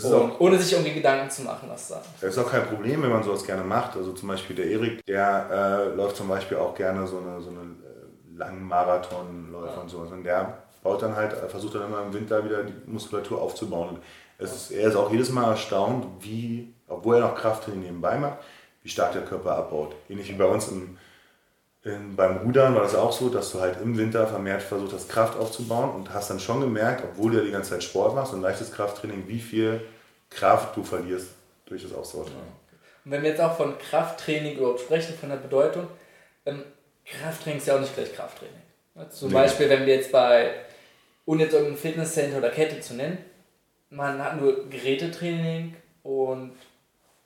Auch, ohne sich irgendwie Gedanken zu machen, was da. Das ist auch kein Problem, wenn man sowas gerne macht. Also zum Beispiel der Erik, der äh, läuft zum Beispiel auch gerne so eine, so eine äh, langen Marathonläufer ja. und sowas. Und der baut dann halt, versucht dann immer im Winter wieder die Muskulatur aufzubauen. Und es ist, er ist auch jedes Mal erstaunt, wie, obwohl er noch Krafttraining nebenbei macht, wie stark der Körper abbaut. Ähnlich wie bei uns im, beim Rudern war das auch so, dass du halt im Winter vermehrt versucht hast, Kraft aufzubauen und hast dann schon gemerkt, obwohl du ja die ganze Zeit Sport machst und leichtes Krafttraining, wie viel Kraft du verlierst durch das Ausdauertraining. Und wenn wir jetzt auch von Krafttraining überhaupt sprechen, von der Bedeutung, ähm, Krafttraining ist ja auch nicht gleich Krafttraining. Zum nee. Beispiel, wenn wir jetzt bei ohne jetzt irgendein Fitnesscenter oder Kette zu nennen. Man hat nur Gerätetraining und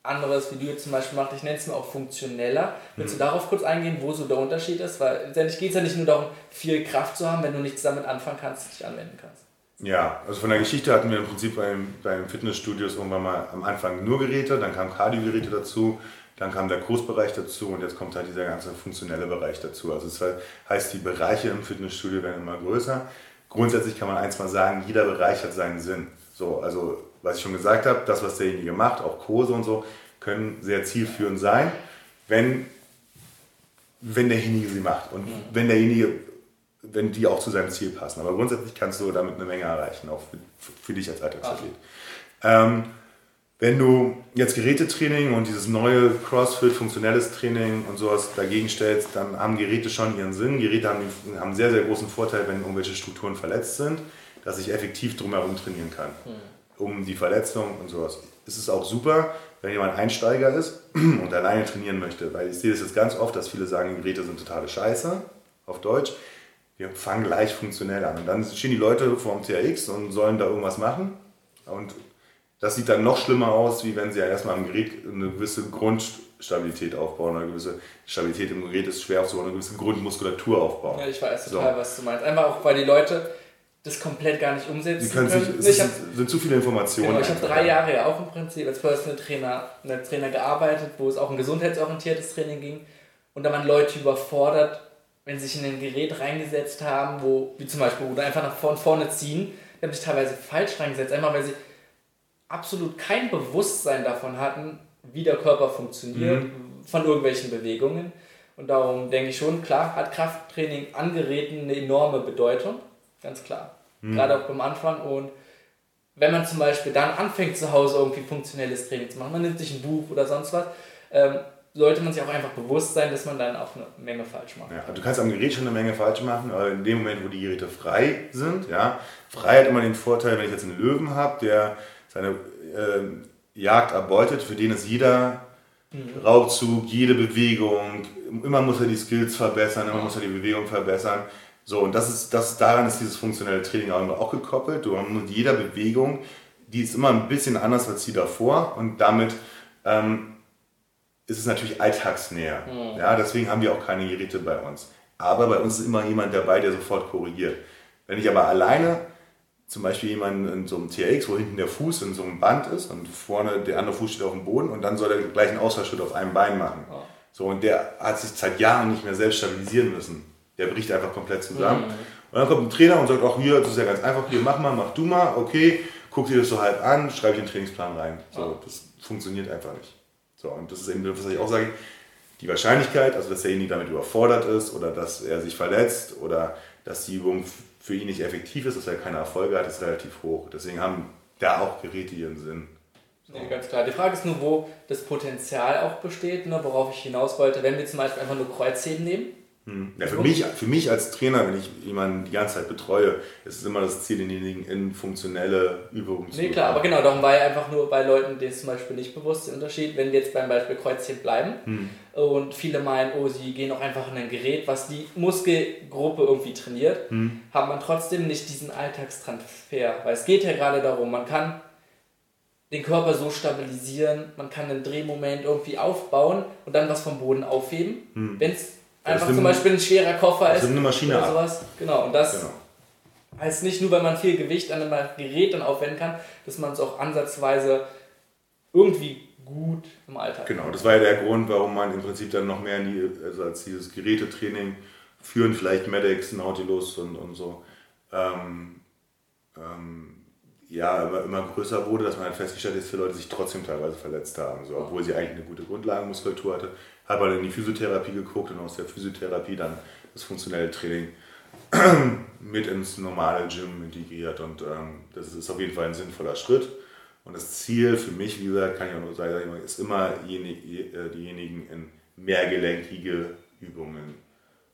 anderes, wie du jetzt zum Beispiel machst, ich nenne es mal auch funktioneller. Willst mhm. du darauf kurz eingehen, wo so der Unterschied ist? Weil letztendlich geht es ja nicht nur darum, viel Kraft zu haben, wenn du nichts damit anfangen kannst, nicht anwenden kannst. Ja, also von der Geschichte hatten wir im Prinzip beim, beim Fitnessstudios irgendwann mal am Anfang nur Geräte, dann kamen Kardiogeräte dazu, dann kam der Kursbereich dazu und jetzt kommt halt dieser ganze funktionelle Bereich dazu. Also das heißt, die Bereiche im Fitnessstudio werden immer größer grundsätzlich kann man eins mal sagen, jeder Bereich hat seinen Sinn. So, also was ich schon gesagt habe, das, was derjenige macht, auch Kurse und so, können sehr zielführend sein, wenn, wenn derjenige sie macht und wenn derjenige, wenn die auch zu seinem Ziel passen. Aber grundsätzlich kannst du damit eine Menge erreichen, auch für, für dich als Alltagsathlet. Ähm, wenn du jetzt Gerätetraining und dieses neue CrossFit, funktionelles Training und sowas dagegen stellst, dann haben Geräte schon ihren Sinn. Geräte haben, haben einen sehr, sehr großen Vorteil, wenn irgendwelche Strukturen verletzt sind, dass ich effektiv drumherum trainieren kann. Mhm. Um die Verletzung und sowas. Es ist auch super, wenn jemand Einsteiger ist und alleine trainieren möchte, weil ich sehe das jetzt ganz oft, dass viele sagen, Geräte sind totale Scheiße, auf Deutsch. Wir fangen gleich funktionell an. Und dann stehen die Leute vor dem TRX und sollen da irgendwas machen und das sieht dann noch schlimmer aus, wie wenn sie ja erstmal am Gerät eine gewisse Grund, Stabilität aufbauen, eine gewisse Stabilität im Gerät ist schwer aufzubauen, eine gewisse Grundmuskulatur aufbauen. Ja, ich weiß total, so. was du meinst. Einfach auch, weil die Leute das komplett gar nicht umsetzen Sie können. Sich, es ich hab, sind zu viele Informationen. Genau, ich habe drei Jahre ja auch im Prinzip als Personal Trainer, als Trainer gearbeitet, wo es auch ein gesundheitsorientiertes Training ging. Und da waren Leute überfordert, wenn sie sich in ein Gerät reingesetzt haben, wo, wie zum Beispiel, oder einfach nach vorne, vorne ziehen, die haben sich teilweise falsch reingesetzt, einfach weil sie absolut kein Bewusstsein davon hatten, wie der Körper funktioniert, mhm. von irgendwelchen Bewegungen. Und darum denke ich schon, klar, hat Krafttraining an Geräten eine enorme Bedeutung, ganz klar. Mhm. Gerade auch beim Anfang. Und wenn man zum Beispiel dann anfängt, zu Hause irgendwie funktionelles Training zu machen, man nimmt sich ein Buch oder sonst was, ähm, sollte man sich auch einfach bewusst sein, dass man dann auch eine Menge falsch macht. Ja, du kannst am Gerät schon eine Menge falsch machen, aber in dem Moment, wo die Geräte frei sind, ja, frei hat immer den Vorteil, wenn ich jetzt einen Löwen habe, der seine äh, Jagd erbeutet, für den ist jeder mhm. Raubzug, jede Bewegung, immer muss er die Skills verbessern, immer muss er die Bewegung verbessern. So, und das ist, das, daran ist dieses funktionelle Training auch gekoppelt. Du mit jeder Bewegung, die ist immer ein bisschen anders als die davor und damit ähm, ist es natürlich alltagsnäher. Mhm. Ja, deswegen haben wir auch keine Geräte bei uns. Aber bei uns ist immer jemand dabei, der sofort korrigiert. Wenn ich aber alleine zum Beispiel jemanden in so einem TX, wo hinten der Fuß in so einem Band ist und vorne der andere Fuß steht auf dem Boden und dann soll er gleich einen Ausfallschritt auf einem Bein machen. So, und der hat sich seit Jahren nicht mehr selbst stabilisieren müssen. Der bricht einfach komplett zusammen. Mhm. Und dann kommt ein Trainer und sagt, auch hier, das ist ja ganz einfach, hier mach mal, mach du mal, okay, guck dir das so halb an, schreibe ich den Trainingsplan rein. So, das funktioniert einfach nicht. So, und das ist eben das, was ich auch sage, die Wahrscheinlichkeit, also dass derjenige damit überfordert ist oder dass er sich verletzt oder dass die Übung für ihn nicht effektiv ist, dass er keine Erfolge hat, ist relativ hoch. Deswegen haben da auch Geräte ihren Sinn. So. Ja, ganz klar. Die Frage ist nur, wo das Potenzial auch besteht, ne, worauf ich hinaus wollte. Wenn wir zum Beispiel einfach nur Kreuzheben nehmen, hm. Ja, für, mich, für mich als Trainer, wenn ich jemanden die ganze Zeit betreue, ist es immer das Ziel, denjenigen in funktionelle Übungen zu Nee, klar, aber genau, darum war ja einfach nur bei Leuten, denen es zum Beispiel nicht bewusst der Unterschied, wenn wir jetzt beim Beispiel Kreuzheben bleiben hm. und viele meinen, oh, sie gehen auch einfach in ein Gerät, was die Muskelgruppe irgendwie trainiert, hm. hat man trotzdem nicht diesen Alltagstransfer, weil es geht ja gerade darum, man kann den Körper so stabilisieren, man kann einen Drehmoment irgendwie aufbauen und dann was vom Boden aufheben. Hm. Wenn es Einfach zum Beispiel ein schwerer Koffer ist. eine Maschine oder sowas. Genau, und das genau. heißt nicht nur, weil man viel Gewicht an einem Gerät dann aufwenden kann, dass man es auch ansatzweise irgendwie gut im Alltag Genau, das war ja der Grund, warum man im Prinzip dann noch mehr die, also als dieses Gerätetraining führen, vielleicht Medex, Nautilus und, und so, ähm, ähm, ja, immer, immer größer wurde, dass man halt festgestellt hat, dass viele Leute sich trotzdem teilweise verletzt haben, so, obwohl sie eigentlich eine gute Grundlagenmuskulatur hatte habe halt in die Physiotherapie geguckt und aus der Physiotherapie dann das funktionelle Training mit ins normale Gym integriert und ähm, das ist auf jeden Fall ein sinnvoller Schritt. Und das Ziel für mich, wie gesagt, kann ich auch nur sagen, ist immer äh, diejenigen in mehrgelenkige Übungen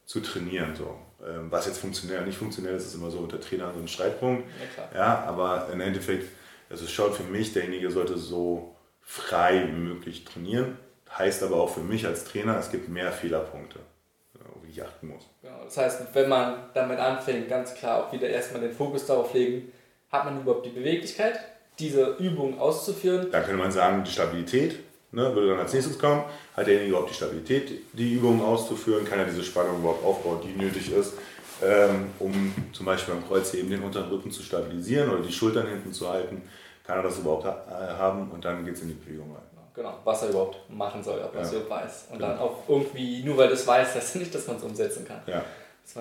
zu trainieren. So. Ähm, was jetzt funktionell oder nicht funktionell ist, ist immer so unter Trainer so ein Streitpunkt. Ja, ja, aber im Endeffekt, also schaut für mich, derjenige sollte so frei wie möglich trainieren Heißt aber auch für mich als Trainer, es gibt mehr Fehlerpunkte, auf die ich achten muss. Genau, das heißt, wenn man damit anfängt, ganz klar auch wieder erstmal den Fokus darauf legen, hat man überhaupt die Beweglichkeit, diese Übung auszuführen. Dann könnte man sagen, die Stabilität ne, würde dann als nächstes kommen. Hat derjenige überhaupt die Stabilität, die Übung auszuführen? Kann er diese Spannung überhaupt aufbauen, die nötig ist, ähm, um zum Beispiel beim Kreuzheben den unteren Rücken zu stabilisieren oder die Schultern hinten zu halten? Kann er das überhaupt ha haben? Und dann geht es in die Bewegung rein. Genau, was er überhaupt machen soll, ob er es überhaupt weiß. Und genau. dann auch irgendwie, nur weil das weiß, heißt nicht, dass man es umsetzen kann. Ja.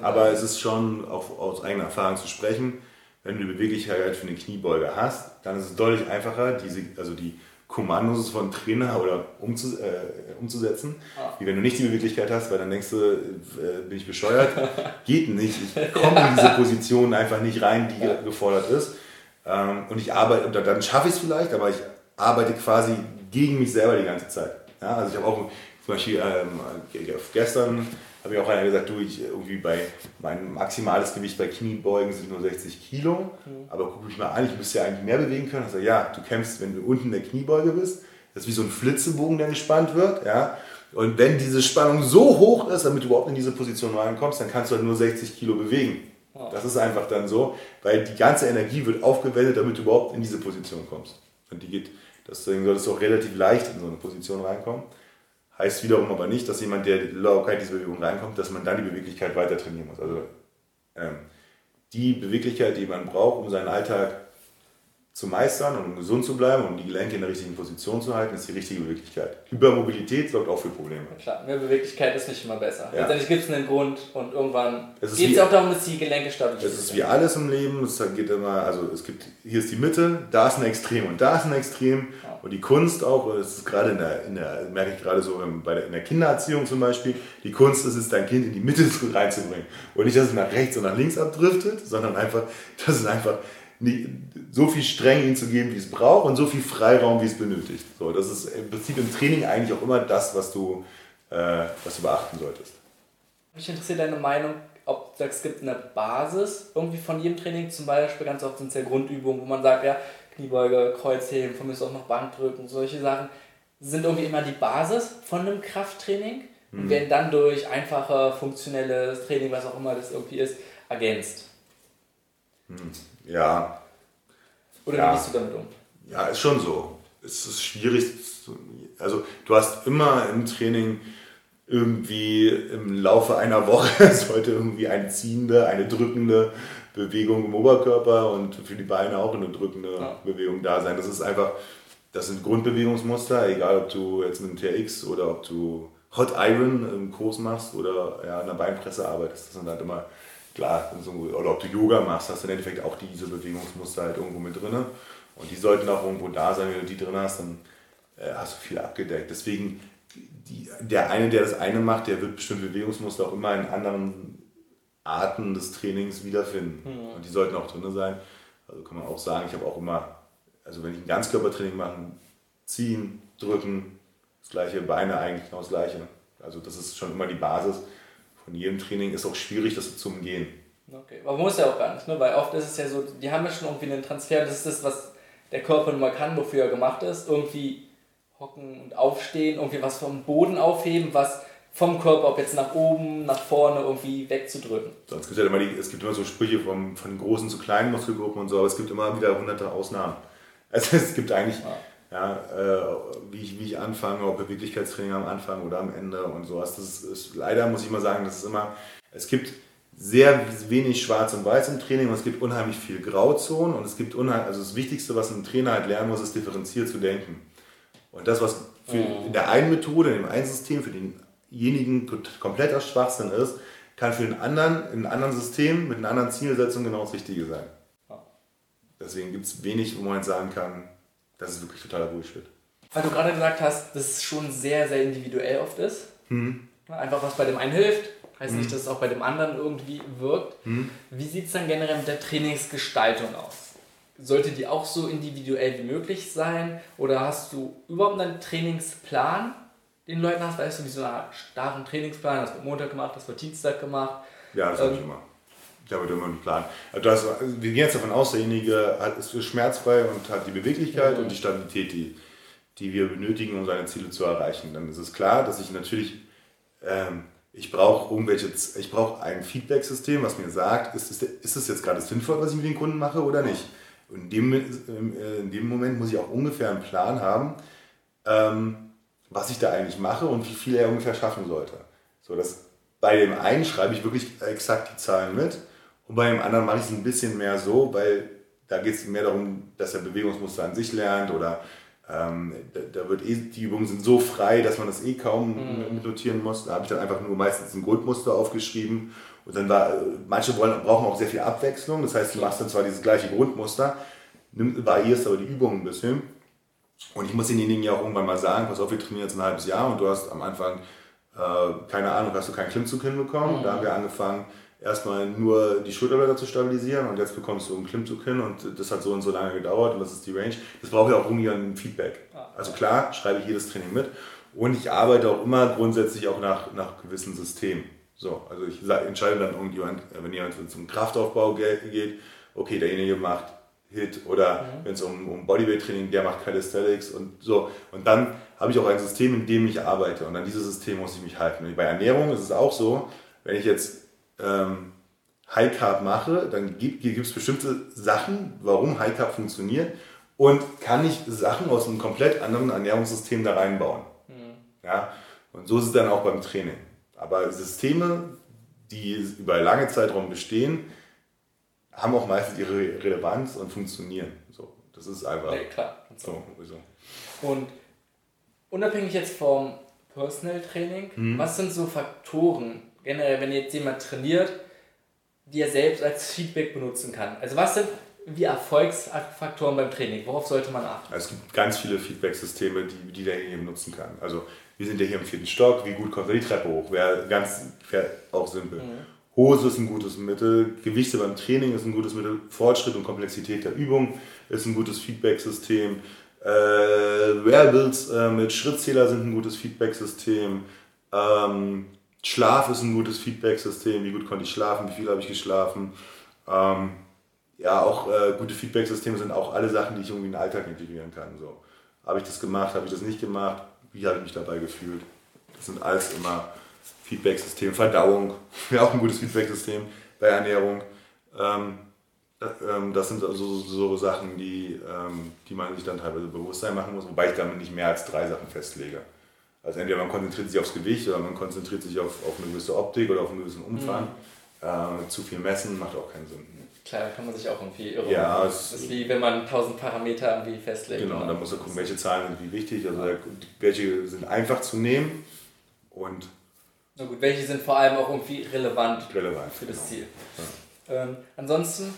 Aber es ist schon auch aus eigener Erfahrung zu sprechen, wenn du die Beweglichkeit für eine Kniebeuge hast, dann ist es deutlich einfacher, diese, also die Kommandos von Trainer oder umzu, äh, umzusetzen, ah. wie wenn du nicht die Beweglichkeit hast, weil dann denkst du, äh, bin ich bescheuert, geht nicht, ich komme in diese Position einfach nicht rein, die ja. gefordert ist. Ähm, und ich arbeite, und dann schaffe ich es vielleicht, aber ich arbeite quasi gegen mich selber die ganze Zeit. Ja, also ich habe auch zum Beispiel ähm, gestern habe ich auch einer gesagt, du, ich irgendwie bei mein maximales Gewicht bei Kniebeugen sind nur 60 Kilo, mhm. aber guck mich mal an, ich müsste ja eigentlich mehr bewegen können. Also ja, du kämpfst, wenn du unten in der Kniebeuge bist, das ist wie so ein Flitzebogen, der gespannt wird, ja. Und wenn diese Spannung so hoch ist, damit du überhaupt in diese Position reinkommst, dann kannst du halt nur 60 Kilo bewegen. Das ist einfach dann so, weil die ganze Energie wird aufgewendet, damit du überhaupt in diese Position kommst. Und die geht Deswegen solltest du auch relativ leicht in so eine Position reinkommen. Heißt wiederum aber nicht, dass jemand, der locker in diese Bewegung reinkommt, dass man dann die Beweglichkeit weiter trainieren muss. Also ähm, die Beweglichkeit, die man braucht, um seinen Alltag zu meistern und um gesund zu bleiben und um die Gelenke in der richtigen Position zu halten, ist die richtige Beweglichkeit. Hypermobilität sorgt auch für Probleme. Klar, mehr Beweglichkeit ist nicht immer besser. Ja. Letztendlich gibt es einen Grund und irgendwann geht es auch darum, dass die Gelenke stabilisiert Es ist wie alles im Leben, es geht immer, also es gibt, hier ist die Mitte, da ist ein Extrem und da ist ein Extrem. Ja. Und die Kunst auch, das ist gerade in der, in der merke ich gerade so im- bei der, in der Kindererziehung zum Beispiel, die Kunst ist es, dein Kind in die Mitte zu- reinzubringen. Und nicht, dass es nach rechts und nach links abdriftet, sondern einfach, dass es einfach nicht, so viel Strenge ihm zu geben, wie es braucht und so viel Freiraum, wie es benötigt. So, das ist im Prinzip im Training eigentlich auch immer das, was du, äh, was du beachten solltest. Mich interessiert deine Meinung, ob du sagst, es gibt eine Basis irgendwie von jedem Training. Zum Beispiel ganz oft sind es ja Grundübungen, wo man sagt, ja, Kniebeuge, Kreuzheben, von mir ist auch noch Bankdrücken, solche Sachen sind irgendwie immer die Basis von einem Krafttraining und werden dann durch einfache, funktionelles Training, was auch immer das irgendwie ist, ergänzt. Ja, Oder Ja. wie gehst du damit um? Ja, ist schon so. Es ist schwierig. Also du hast immer im Training irgendwie im Laufe einer Woche sollte irgendwie eine ziehende, eine drückende Bewegung im Oberkörper und für die Beine auch eine drückende Ja. Bewegung da sein. Das ist einfach, das sind Grundbewegungsmuster, egal ob du jetzt mit dem TRX oder ob du Hot Iron im Kurs machst oder ja, an der Beinpresse arbeitest. Das sind halt immer klar, oder ob du Yoga machst, hast du im Endeffekt auch diese Bewegungsmuster halt irgendwo mit drin. Und die sollten auch irgendwo da sein. Wenn du die drin hast, dann äh, hast du viel abgedeckt. Deswegen, die, der eine, der das eine macht, der wird bestimmte Bewegungsmuster auch immer in anderen Arten des Trainings wiederfinden. Und die sollten auch drin sein. Also kann man auch sagen, ich habe auch immer, also wenn ich ein Ganzkörpertraining mache, ziehen, drücken, das gleiche, Beine eigentlich genau das gleiche. Also das ist schon immer die Basis von jedem Training. Ist auch schwierig, das zu umgehen. Okay, aber muss ja auch gar nicht, ne? weil oft ist es ja so, die haben ja schon irgendwie einen Transfer, das ist das, was der Körper nun mal kann, wofür er gemacht ist, irgendwie hocken und aufstehen, irgendwie was vom Boden aufheben, was vom Körper, ob jetzt nach oben, nach vorne irgendwie wegzudrücken. Gibt es, ja immer die, es gibt immer so Sprüche vom, von großen zu kleinen Muskelgruppen und so, aber es gibt immer wieder hunderte Ausnahmen. Also es gibt eigentlich, ja, äh, wie, ich, wie ich anfange, ob Beweglichkeitstraining am Anfang oder am Ende und sowas. Das ist, ist, leider muss ich mal sagen, das ist immer, es gibt sehr wenig Schwarz und Weiß im Training und es gibt unheimlich viel Grauzonen und es gibt unheimlich, also das Wichtigste, was ein Trainer halt lernen muss, ist differenziert zu denken. Und das, was für in der einen Methode, in dem einen System für denjenigen kompletter Schwachsinn ist, kann für den anderen, in einem anderen System, mit einer anderen Zielsetzung genau das Richtige sein. Ja. Deswegen gibt es wenig, wo man jetzt sagen kann, das ist wirklich totaler Bullshit. Weil du gerade gesagt hast, dass es schon sehr, sehr individuell oft ist. Einfach was bei dem einen hilft, heißt nicht, dass es auch bei dem anderen irgendwie wirkt. Wie sieht es dann generell mit der Trainingsgestaltung aus? Sollte die auch so individuell wie möglich sein? Oder hast du überhaupt einen Trainingsplan, den Leuten hast? Weißt du, wie so eine Art starren Trainingsplan? Das wird Montag gemacht, das wird Dienstag gemacht. Ja, das habe ich Ähm. immer. Ich habe immer einen Plan. Also das, wir gehen jetzt davon aus, derjenige hat, ist schmerzfrei und hat die Beweglichkeit Mhm. und die Stabilität, die, die wir benötigen, um seine Ziele zu erreichen. Dann ist es klar, dass ich natürlich, ähm, ich brauche irgendwelche, ich brauche ein Feedback-System, was mir sagt, ist es, ist es jetzt gerade sinnvoll, was ich mit den Kunden mache oder nicht. Und in dem, äh, in dem Moment muss ich auch ungefähr einen Plan haben, ähm, was ich da eigentlich mache und wie viel er ungefähr schaffen sollte. So, dass bei dem einen schreibe ich wirklich exakt die Zahlen mit und bei dem anderen mache ich es ein bisschen mehr so, weil da geht es mehr darum, dass er Bewegungsmuster an sich lernt oder ähm, da, da wird eh, die Übungen sind so frei, dass man das eh kaum mit notieren muss. Da habe ich dann einfach nur meistens ein Grundmuster aufgeschrieben und dann war, äh, manche wollen, brauchen auch sehr viel Abwechslung. Das heißt, du machst dann zwar dieses gleiche Grundmuster, nimm, variierst aber die Übungen ein bisschen. Und ich muss denjenigen ja auch irgendwann mal sagen, pass auf, wir trainieren jetzt ein halbes Jahr und du hast am Anfang, äh, keine Ahnung, hast du keinen Klimmzug hinbekommen. Da haben wir angefangen, erstmal nur die Schulterblätter zu stabilisieren und jetzt bekommst du einen Klimmzug hin und das hat so und so lange gedauert und das ist die Range. Das braucht ja auch irgendwie ein Feedback. Also klar, schreibe ich jedes Training mit und ich arbeite auch immer grundsätzlich auch nach, nach gewissen Systemen. So, also ich entscheide dann irgendjemand, wenn jemand zum Kraftaufbau ge- geht, okay, derjenige macht Hit oder wenn es um, um Bodyweight-Training, der macht Calisthenics und so. Und dann habe ich auch ein System, in dem ich arbeite und an dieses System muss ich mich halten. Und bei Ernährung ist es auch so, wenn ich jetzt ähm, High Carb mache, dann gibt es bestimmte Sachen, warum High Carb funktioniert und kann ich Sachen aus einem komplett anderen Ernährungssystem da reinbauen. Ja? Und so ist es dann auch beim Training. Aber Systeme, die über lange Zeitraum bestehen, haben auch meistens ihre Relevanz und funktionieren. So, das ist einfach Ja, klar. so. so. Und unabhängig jetzt vom Personal Training, was sind so Faktoren, generell, wenn jetzt jemand trainiert, die er selbst als Feedback benutzen kann? Also was sind wie Erfolgsfaktoren beim Training? Worauf sollte man achten? Also es gibt ganz viele Feedback-Systeme, die, die der hier benutzen kann. Also wir sind ja hier im vierten Stock, wie gut kommt er die Treppe hoch? Wäre ganz wäre auch simpel. Hose ist ein gutes Mittel, Gewichte beim Training ist ein gutes Mittel, Fortschritt und Komplexität der Übung ist ein gutes Feedback-System. Äh, Wearables äh, mit Schrittzähler sind ein gutes Feedback-System. Ähm, Schlaf ist ein gutes Feedback-System. Wie gut konnte ich schlafen? Wie viel habe ich geschlafen? Ähm, ja, auch äh, gute Feedback-Systeme sind auch alle Sachen, die ich irgendwie in den Alltag integrieren kann. So, habe ich das gemacht? Habe ich das nicht gemacht? Wie habe ich mich dabei gefühlt? Das sind alles immer Feedback-Systeme. Verdauung wäre auch ein gutes Feedback-System bei Ernährung. Ähm, äh, ähm, das sind also so Sachen, die, ähm, die man sich dann teilweise Bewusstsein machen muss, wobei ich damit nicht mehr als drei Sachen festlege. Also entweder man konzentriert sich aufs Gewicht oder man konzentriert sich auf, auf eine gewisse Optik oder auf einen gewissen Umfang. Äh, zu viel messen macht auch keinen Sinn. Klar, da kann man sich auch irgendwie irren. Ja, das es- ist wie wenn man 1000 Parameter irgendwie festlegt. Genau, und dann musst du gucken, welche Zahlen sind wie wichtig, also welche sind einfach zu nehmen und Na gut, welche sind vor allem auch irgendwie relevant relevant. für das genau. Ziel. Ähm, ansonsten,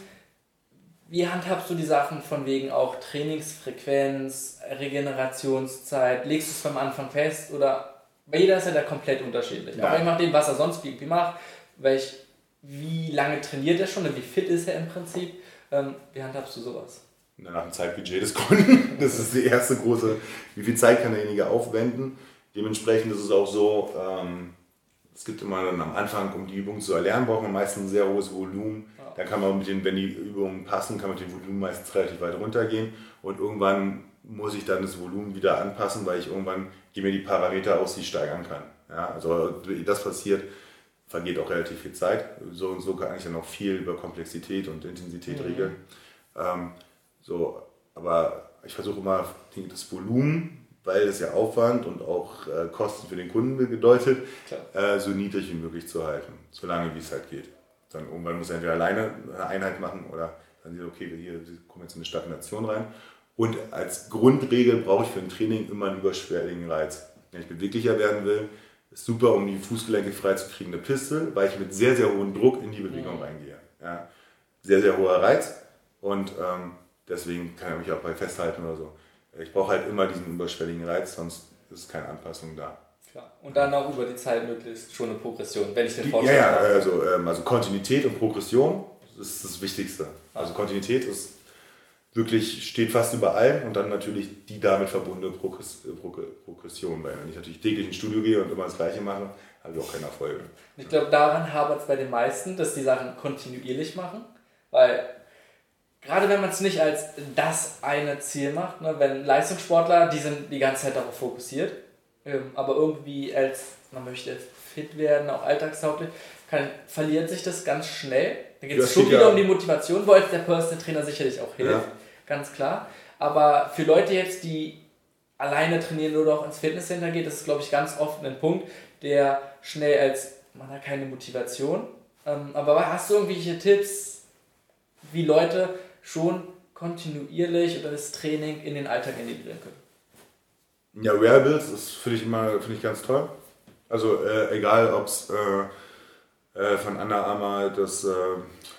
wie handhabst du die Sachen von wegen auch Trainingsfrequenz, Regenerationszeit? Legst du es vom Anfang fest oder bei jeder ist ja da komplett unterschiedlich. Ja. Aber je nachdem, was er sonst wie, wie macht, welch, wie lange trainiert er schon und wie fit ist er im Prinzip, ähm, wie handhabst du sowas? Und danach ein Zeitbudget des Kunden. Das ist die erste große, wie viel Zeit kann derjenige aufwenden. Dementsprechend ist es auch so, ähm, es gibt immer dann am Anfang, um die Übung zu erlernen, braucht man meistens ein sehr hohes Volumen. Da kann man mit den, wenn die Übungen passen, kann man mit dem Volumen meistens relativ weit runtergehen. Und irgendwann muss ich dann das Volumen wieder anpassen, weil ich irgendwann gehen mir die Parameter aus, die ich steigern kann. Ja, also wie das passiert, vergeht auch relativ viel Zeit. So und so kann ich dann auch viel über Komplexität und Intensität Mhm. regeln. Ähm, so, aber ich versuche immer das Volumen, weil es ja Aufwand und auch äh, Kosten für den Kunden bedeutet, äh, so niedrig wie möglich zu halten, solange wie es halt geht. Dann irgendwann muss er entweder alleine eine Einheit machen oder dann sieht er, okay, hier kommen jetzt in eine Stagnation rein. Und als Grundregel brauche ich für ein Training immer einen überschwelligen Reiz. Wenn ich beweglicher werden will, ist super, um die Fußgelenke frei zu kriegen, eine Piste, weil ich mit sehr, sehr hohem Druck in die Bewegung reingehe. Ja. Sehr, sehr hoher Reiz und ähm, deswegen kann er mich auch bei festhalten oder so. Ich brauche halt immer diesen überschwelligen Reiz, sonst ist keine Anpassung da. Klar. Und dann auch über die Zeit möglichst schon eine Progression, wenn ich den Fortschritt ja, ja, habe. also, ähm, also Kontinuität und Progression ist das Wichtigste. Also Kontinuität ist wirklich, steht fast überall und dann natürlich die damit verbundene äh, Progr- Progression. Weil wenn ich natürlich täglich ins Studio gehe und immer das Gleiche mache, habe ich auch keine Erfolge. Ich glaube, daran hapert es bei den meisten, dass die Sachen kontinuierlich machen, weil gerade wenn man es nicht als das eine Ziel macht, ne, wenn Leistungssportler, die sind die ganze Zeit darauf fokussiert, ähm, aber irgendwie als man möchte fit werden, auch alltagstauglich, kann, verliert sich das ganz schnell. Da geht es schon wieder ja- um die Motivation, wo jetzt der Personal Trainer sicherlich auch hilft, Ja. ganz klar. Aber für Leute jetzt, die alleine trainieren oder auch ins Fitnesscenter geht, das ist, glaube ich, ganz oft ein Punkt, der schnell als, man hat keine Motivation. Ähm, aber hast du irgendwelche Tipps, wie Leute schon kontinuierlich oder das Training in den Alltag integrieren können? Ja, Wearables, das finde ich immer finde ich ganz toll. Also äh, egal, ob es äh, äh, von Under Armour das, äh,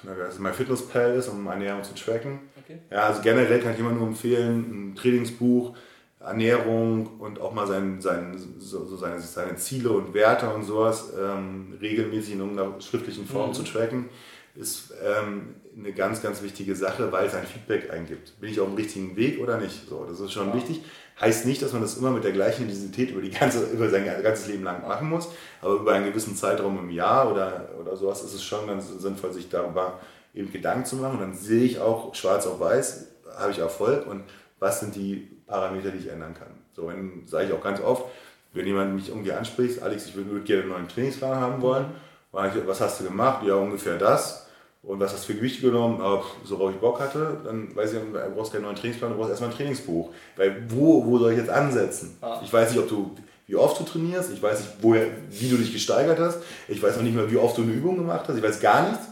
na, das My Fitness Pal ist, um Ernährung zu tracken. Okay. Ja, also generell kann ich immer nur empfehlen, ein Trainingsbuch, Ernährung und auch mal sein, sein, so, so seine, seine Ziele und Werte und sowas ähm, regelmäßig in irgendeiner schriftlichen Form Mhm. zu tracken, ist ähm, eine ganz, ganz wichtige Sache, weil es ein Feedback eingibt. Bin ich auf dem richtigen Weg oder nicht? So, das ist schon Ja. wichtig. Heißt nicht, dass man das immer mit der gleichen Intensität über, die ganze, über sein ganzes Leben lang machen muss, aber über einen gewissen Zeitraum im Jahr oder, oder sowas ist es schon ganz sinnvoll, sich darüber eben Gedanken zu machen. Und dann sehe ich auch schwarz auf weiß, habe ich Erfolg und was sind die Parameter, die ich ändern kann. So, wenn, sage ich auch ganz oft, wenn jemand mich irgendwie anspricht, Alex, ich würde gerne einen neuen Trainingsplan haben wollen, ich, was hast du gemacht? Ja, ungefähr das. Und was hast du für Gewicht genommen? Ah, so worauf ich Bock hatte. Dann weiß ich, du brauchst keinen neuen Trainingsplan, du brauchst erstmal ein Trainingsbuch. Weil wo, wo soll ich jetzt ansetzen? Ja. Ich weiß nicht, ob du, wie oft du trainierst, ich weiß nicht, woher, wie du dich gesteigert hast, ich weiß noch nicht mal, wie oft du eine Übung gemacht hast, ich weiß gar nichts.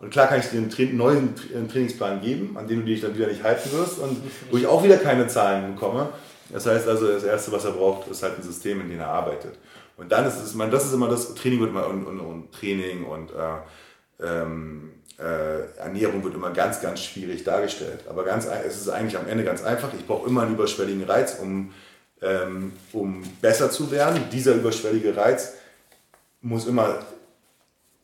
Und klar kann ich dir einen Tra neuen Trainingsplan geben, an dem du dich dann wieder nicht halten wirst und wo ich auch wieder keine Zahlen bekomme. Das heißt also, das Erste, was er braucht, ist halt ein System, in dem er arbeitet. Und dann ist es, man, das ist immer das Training wird immer, und, und, und Training und äh, ähm, äh, Ernährung wird immer ganz, ganz schwierig dargestellt. Aber ganz, es ist eigentlich am Ende ganz einfach. Ich brauche immer einen überschwelligen Reiz, um, ähm, um besser zu werden. Dieser überschwellige Reiz muss immer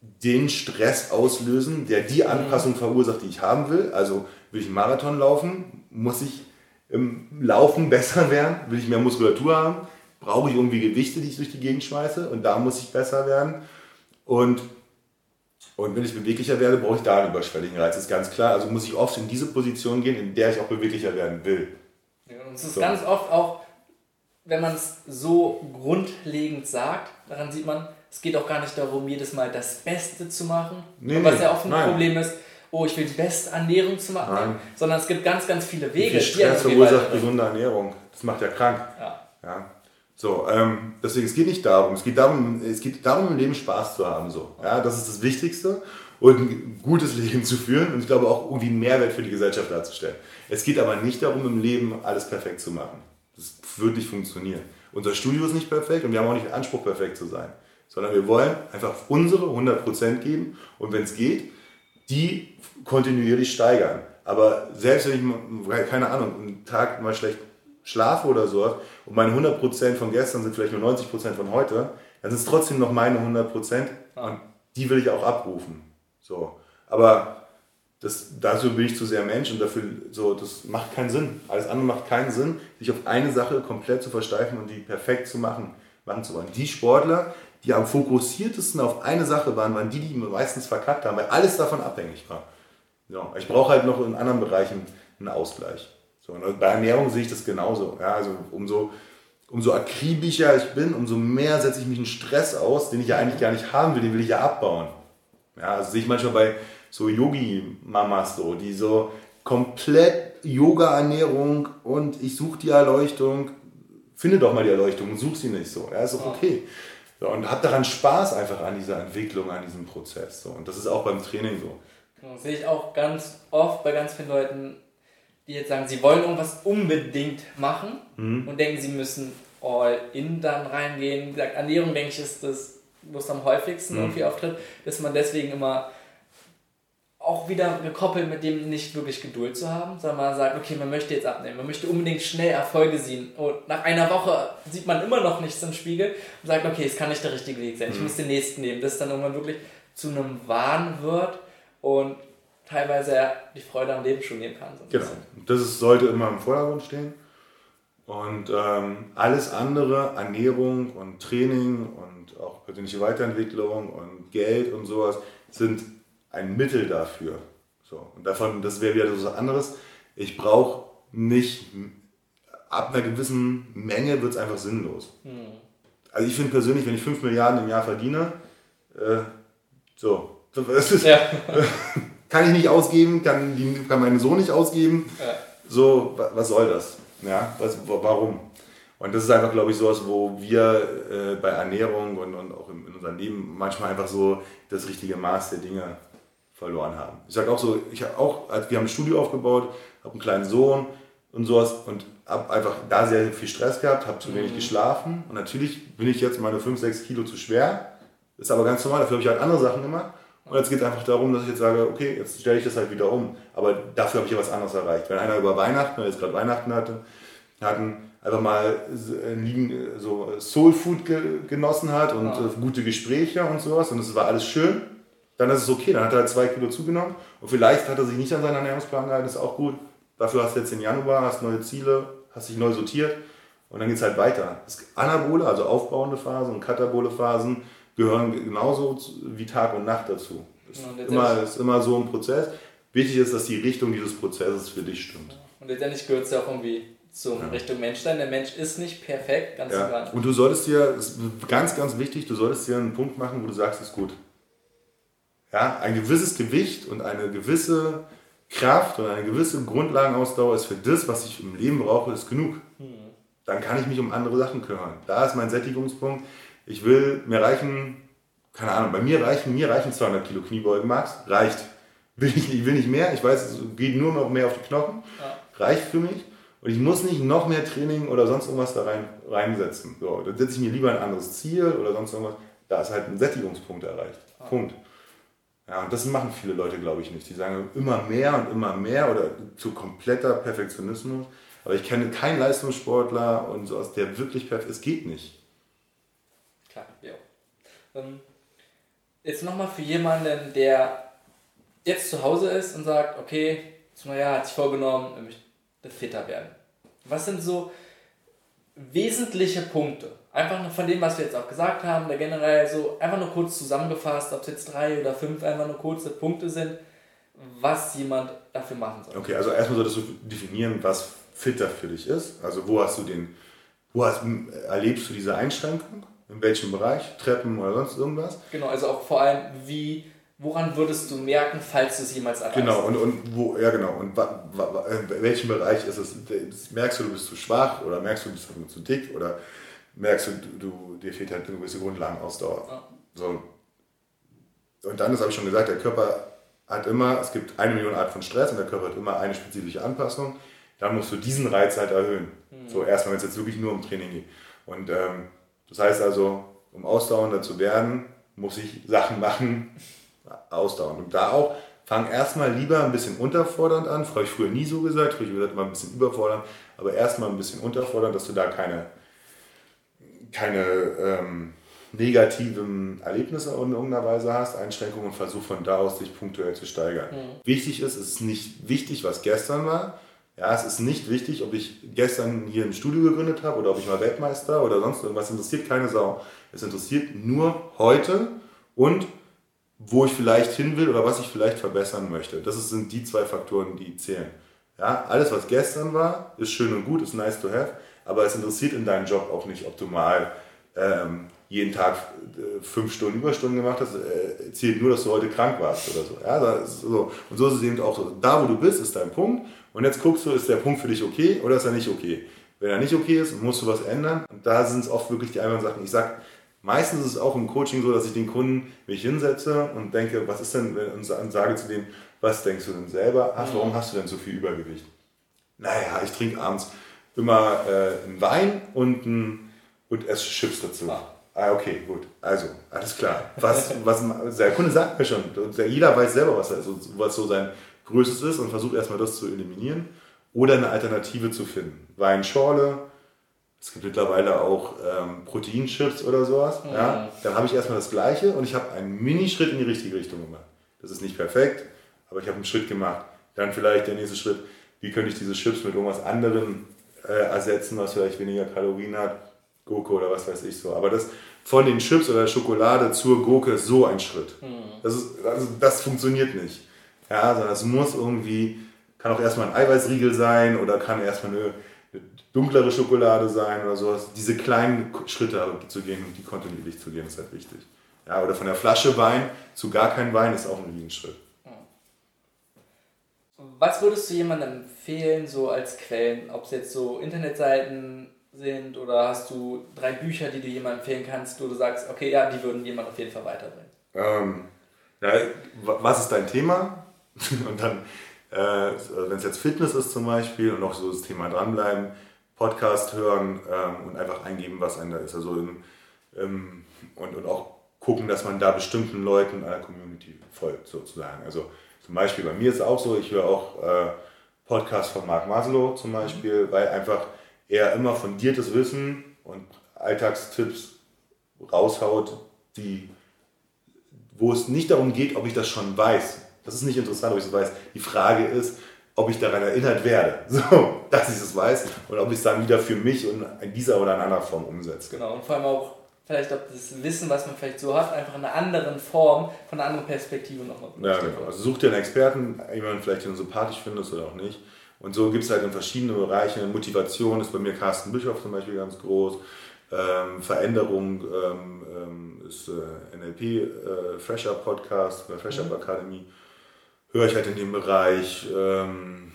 den Stress auslösen, der die mhm. Anpassung verursacht, die ich haben will. Also will ich einen Marathon laufen, muss ich im Laufen besser werden, will ich mehr Muskulatur haben, brauche ich irgendwie Gewichte, die ich durch die Gegend schmeiße und da muss ich besser werden. Und, und wenn ich beweglicher werde, brauche ich da einen überschwelligen Reiz, das ist ganz klar. Also muss ich oft in diese Position gehen, in der ich auch beweglicher werden will. Ja, und es ist so. ganz oft auch, wenn man es so grundlegend sagt, daran sieht man, es geht auch gar nicht darum, jedes Mal das Beste zu machen, nee, was ja oft ein nein. Problem ist, oh, ich will die beste Ernährung zu machen, nein. sondern es gibt ganz, ganz viele Wege. Wie Stress verursacht gesunde Ernährung. Das macht ja krank. Ja. ja. So, ähm, deswegen, es geht nicht darum. Es geht darum, es geht darum, im Leben Spaß zu haben. So. Ja, das ist das Wichtigste. Und ein gutes Leben zu führen und ich glaube auch irgendwie einen Mehrwert für die Gesellschaft darzustellen. Es geht aber nicht darum, im Leben alles perfekt zu machen. Das wird nicht funktionieren. Unser Studio ist nicht perfekt und wir haben auch nicht den Anspruch, perfekt zu sein sondern wir wollen einfach unsere 100% geben und wenn es geht, die kontinuierlich steigern. Aber selbst wenn ich, keine Ahnung, einen Tag mal schlecht schlafe oder so und meine 100% von gestern sind vielleicht nur 90% von heute, dann sind es trotzdem noch meine 100% und die will ich auch abrufen. So. Aber das, dazu bin ich zu sehr Mensch und dafür, so, das macht keinen Sinn. Alles andere macht keinen Sinn, sich auf eine Sache komplett zu versteifen und die perfekt zu machen, machen zu wollen. Die Sportler, die am fokussiertesten auf eine Sache waren, waren die, die meistens verkackt haben, weil alles davon abhängig war. So, ich brauche halt noch in anderen Bereichen einen Ausgleich. So, bei Ernährung sehe ich das genauso. Ja, also umso, umso akribischer ich bin, umso mehr setze ich mich einen Stress aus, den ich ja eigentlich gar nicht haben will, den will ich ja abbauen. Ja, also sehe ich manchmal bei so Yogi-Mamas so, die so komplett Yoga-Ernährung und ich suche die Erleuchtung, finde doch mal die Erleuchtung und such sie nicht so. Ja, ist doch okay. So, und habe daran Spaß einfach an dieser Entwicklung, an diesem Prozess. So. Und das ist auch beim Training so. Das sehe ich auch ganz oft bei ganz vielen Leuten, die jetzt sagen, sie wollen irgendwas unbedingt machen mhm. und denken, sie müssen all in dann reingehen. Ernährung, denke ich, ist das, wo es am häufigsten mhm. irgendwie auftritt, dass man deswegen immer auch wieder gekoppelt mit dem nicht wirklich Geduld zu haben, sondern man sagt, okay, man möchte jetzt abnehmen, man möchte unbedingt schnell Erfolge sehen und nach einer Woche sieht man immer noch nichts im Spiegel und sagt, okay, es kann nicht der richtige Weg sein, ich mhm. muss den nächsten nehmen, das dann irgendwann wirklich zu einem Wahn wird und teilweise die Freude am Leben schon nehmen kann. So genau, das ist, sollte immer im Vordergrund stehen und ähm, alles andere, Ernährung und Training und auch persönliche Weiterentwicklung und Geld und sowas, sind ein Mittel dafür. So, und davon, das wäre wieder so was anderes. Ich brauche nicht, ab einer gewissen Menge wird es einfach sinnlos. Hm. Also ich finde persönlich, wenn ich 5 Milliarden im Jahr verdiene, äh, so, das ist, ja. kann ich nicht ausgeben, kann, die, kann mein Sohn nicht ausgeben. Ja. So, was soll das? Ja, was, warum? Und das ist einfach, glaube ich, sowas, wo wir äh, bei Ernährung und, und auch in, in unserem Leben manchmal einfach so das richtige Maß der Dinge verloren haben. Ich sage auch so, ich habe auch, wir haben ein Studio aufgebaut, habe einen kleinen Sohn und sowas und habe einfach da sehr viel Stress gehabt, habe zu wenig mhm. geschlafen und natürlich bin ich jetzt meine 5, 6 Kilo zu schwer. Ist aber ganz normal, dafür habe ich halt andere Sachen gemacht. Und jetzt geht es einfach darum, dass ich jetzt sage, okay, jetzt stelle ich das halt wieder um. Aber dafür habe ich ja was anderes erreicht. Wenn einer über Weihnachten, weil jetzt gerade Weihnachten hatte, hatten, einfach mal so Soul Food genossen hat und ja. gute Gespräche und sowas und es war alles schön dann ist es okay, dann hat er halt zwei Kilo zugenommen und vielleicht hat er sich nicht an seinen Ernährungsplan gehalten, ist auch gut. Dafür hast du jetzt den Januar, hast neue Ziele, hast dich neu sortiert und dann geht es halt weiter. Das Anabole, also aufbauende Phasen und katabole Phasen gehören genauso wie Tag und Nacht dazu. Ist, immer, ist immer so ein Prozess. Wichtig ist, dass die Richtung dieses Prozesses für dich stimmt. Und letztendlich gehört es ja auch irgendwie zur ja. Richtung Menschsein. Der Mensch ist nicht perfekt, ganz ja. klar. Und du solltest dir, ganz, ganz wichtig, du solltest dir einen Punkt machen, wo du sagst, ist gut. Ja, ein gewisses Gewicht und eine gewisse Kraft und eine gewisse Grundlagenausdauer ist für das, was ich im Leben brauche, ist genug. dann kann ich mich um andere Sachen kümmern. Da ist mein Sättigungspunkt. Ich will, mir reichen, keine Ahnung, bei mir reichen, mir reichen 200 Kilo Kniebeugen, Max, reicht. Will ich, ich will nicht mehr, ich weiß, es geht nur noch mehr auf die Knochen, Ja. reicht für mich. Und ich muss nicht noch mehr Training oder sonst irgendwas da rein, reinsetzen. So, dann setze ich mir lieber ein anderes Ziel oder sonst irgendwas. Da ist halt ein Sättigungspunkt erreicht. Punkt. Ja, und das machen viele Leute, glaube ich, nicht. Die sagen immer mehr und immer mehr oder zu kompletter Perfektionismus. Aber ich kenne keinen Leistungssportler und so aus der wirklich perfekt. Es geht nicht. Ähm, jetzt nochmal für jemanden, der jetzt zu Hause ist und sagt, okay, das neue hat sich vorgenommen, er möchte fitter werden. Was sind so wesentliche Punkte? Einfach nur von dem, was wir jetzt auch gesagt haben, oder generell so einfach nur kurz zusammengefasst, ob es jetzt drei oder fünf einfach nur kurze Punkte sind, was jemand dafür machen soll. Okay, also erstmal solltest du definieren, was fitter für dich ist. Also wo hast du den, wo hast, erlebst du diese Einschränkung? In welchem Bereich? Treppen oder sonst irgendwas? Genau, also auch vor allem, wie, woran würdest du merken, falls du es jemals erreichst? Genau, und, und wo, ja genau, und wa, wa, wa, in welchem Bereich ist es? Das merkst du, du bist zu schwach oder merkst du, du bist zu dick oder merkst du, du, dir fehlt halt eine gewisse Grundlagenausdauer. Ja. So. Und dann, das habe ich schon gesagt, der Körper hat immer, es gibt eine Million Art von Stress und der Körper hat immer eine spezifische Anpassung. Dann musst du diesen Reiz halt erhöhen. So erstmal, wenn es jetzt wirklich nur um Training geht. Und ähm, das heißt also, um ausdauernder zu werden, muss ich Sachen machen, ausdauernd. Und da auch, fang erstmal lieber ein bisschen unterfordernd an. Das habe ich früher nie so gesagt. Früher gesagt immer ein bisschen überfordernd, aber erstmal ein bisschen unterfordernd, dass du da keine, keine ähm, negativen Erlebnisse in irgendeiner Weise hast, Einschränkungen und versuch von da aus dich punktuell zu steigern. Wichtig ist, es ist nicht wichtig, was gestern war. Ja, es ist nicht wichtig, ob ich gestern hier ein Studio gegründet habe oder ob ich mal Weltmeister oder sonst irgendwas. Interessiert keine Sau. Es interessiert nur heute und wo ich vielleicht hin will oder was ich vielleicht verbessern möchte. Das sind die zwei Faktoren, die zählen. Ja, alles, was gestern war, ist schön und gut, ist nice to have, aber es interessiert in deinem Job auch nicht, ob du mal ähm, jeden Tag äh, fünf Stunden Überstunden gemacht hast. Äh, zählt nur, dass du heute krank warst oder so. Ja, so. Und so ist es eben auch so. Da, wo du bist, ist dein Punkt. Und jetzt guckst du, ist der Punkt für dich okay oder ist er nicht okay? Wenn er nicht okay ist, musst du was ändern. Und da sind es oft wirklich die einfachen Sachen. Ich sag, meistens ist es auch im Coaching so, dass ich den Kunden mich hinsetze und denke, was ist denn, wenn- und sa- und sage zu dem, was denkst du denn selber? Ach, warum hast du denn so viel Übergewicht? Naja, ich trinke abends immer äh, einen Wein und, ein, und esse Chips dazu. Ah. Ah, okay, gut. Also, alles klar. Was, was, der Kunde sagt mir schon, der, jeder weiß selber, was, was so sein Größtes ist und versucht erstmal das zu eliminieren oder eine Alternative zu finden. Weinschorle, es gibt mittlerweile auch ähm, Proteinchips oder sowas. Ja? Dann habe ich erstmal das Gleiche und ich habe einen Minischritt in die richtige Richtung gemacht. Das ist nicht perfekt, aber ich habe einen Schritt gemacht. Dann vielleicht der nächste Schritt, wie könnte ich diese Chips mit irgendwas anderem äh, ersetzen, was vielleicht weniger Kalorien hat, Gurke oder was weiß ich so. Aber das von den Chips oder der Schokolade zur Gurke ist so ein Schritt. Das, ist, also das funktioniert nicht. Ja, sondern es muss irgendwie, kann auch erstmal ein Eiweißriegel sein oder kann erstmal eine, eine dunklere Schokolade sein oder sowas. Diese kleinen Schritte zu gehen und die kontinuierlich zu gehen, ist halt wichtig. Ja, oder von der Flasche Wein zu gar kein Wein ist auch ein Riesenschritt. Was würdest du jemandem empfehlen, so als Quellen? Ob es jetzt so Internetseiten sind oder hast du drei Bücher, die du jemandem empfehlen kannst, wo du sagst, okay, ja, die würden jemand auf jeden Fall weiterbringen? Ähm, ja, wa- was ist dein Thema? Und dann, äh, wenn es jetzt Fitness ist zum Beispiel und auch so das Thema dranbleiben, Podcast hören ähm, und einfach eingeben, was einem da ist. Also im, ähm, und, und auch gucken, dass man da bestimmten Leuten einer Community folgt, sozusagen. Also zum Beispiel bei mir ist es auch so, ich höre auch äh, Podcasts von Marc Maslow zum Beispiel, weil einfach er immer fundiertes Wissen und Alltagstipps raushaut, die wo es nicht darum geht, ob ich das schon weiß. Das ist nicht interessant, ob ich es weiß. Die Frage ist, ob ich daran erinnert werde, so, dass ich es weiß und ob ich es dann wieder für mich und in dieser oder in anderer Form umsetze. Genau, und vor allem auch vielleicht ob das Wissen, was man vielleicht so hat, einfach in einer anderen Form, von einer anderen Perspektive nochmal Ja, genau. Also such dir einen Experten, jemanden vielleicht, den du sympathisch findest oder auch nicht. Und so gibt es halt in verschiedenen Bereichen. Motivation ist bei mir Carsten Bischof zum Beispiel ganz groß. Ähm, Veränderung ähm, ähm, ist äh, NLP, äh, Fresher Podcast, bei Fresher Academy. Höre ich halt in dem Bereich. Ähm,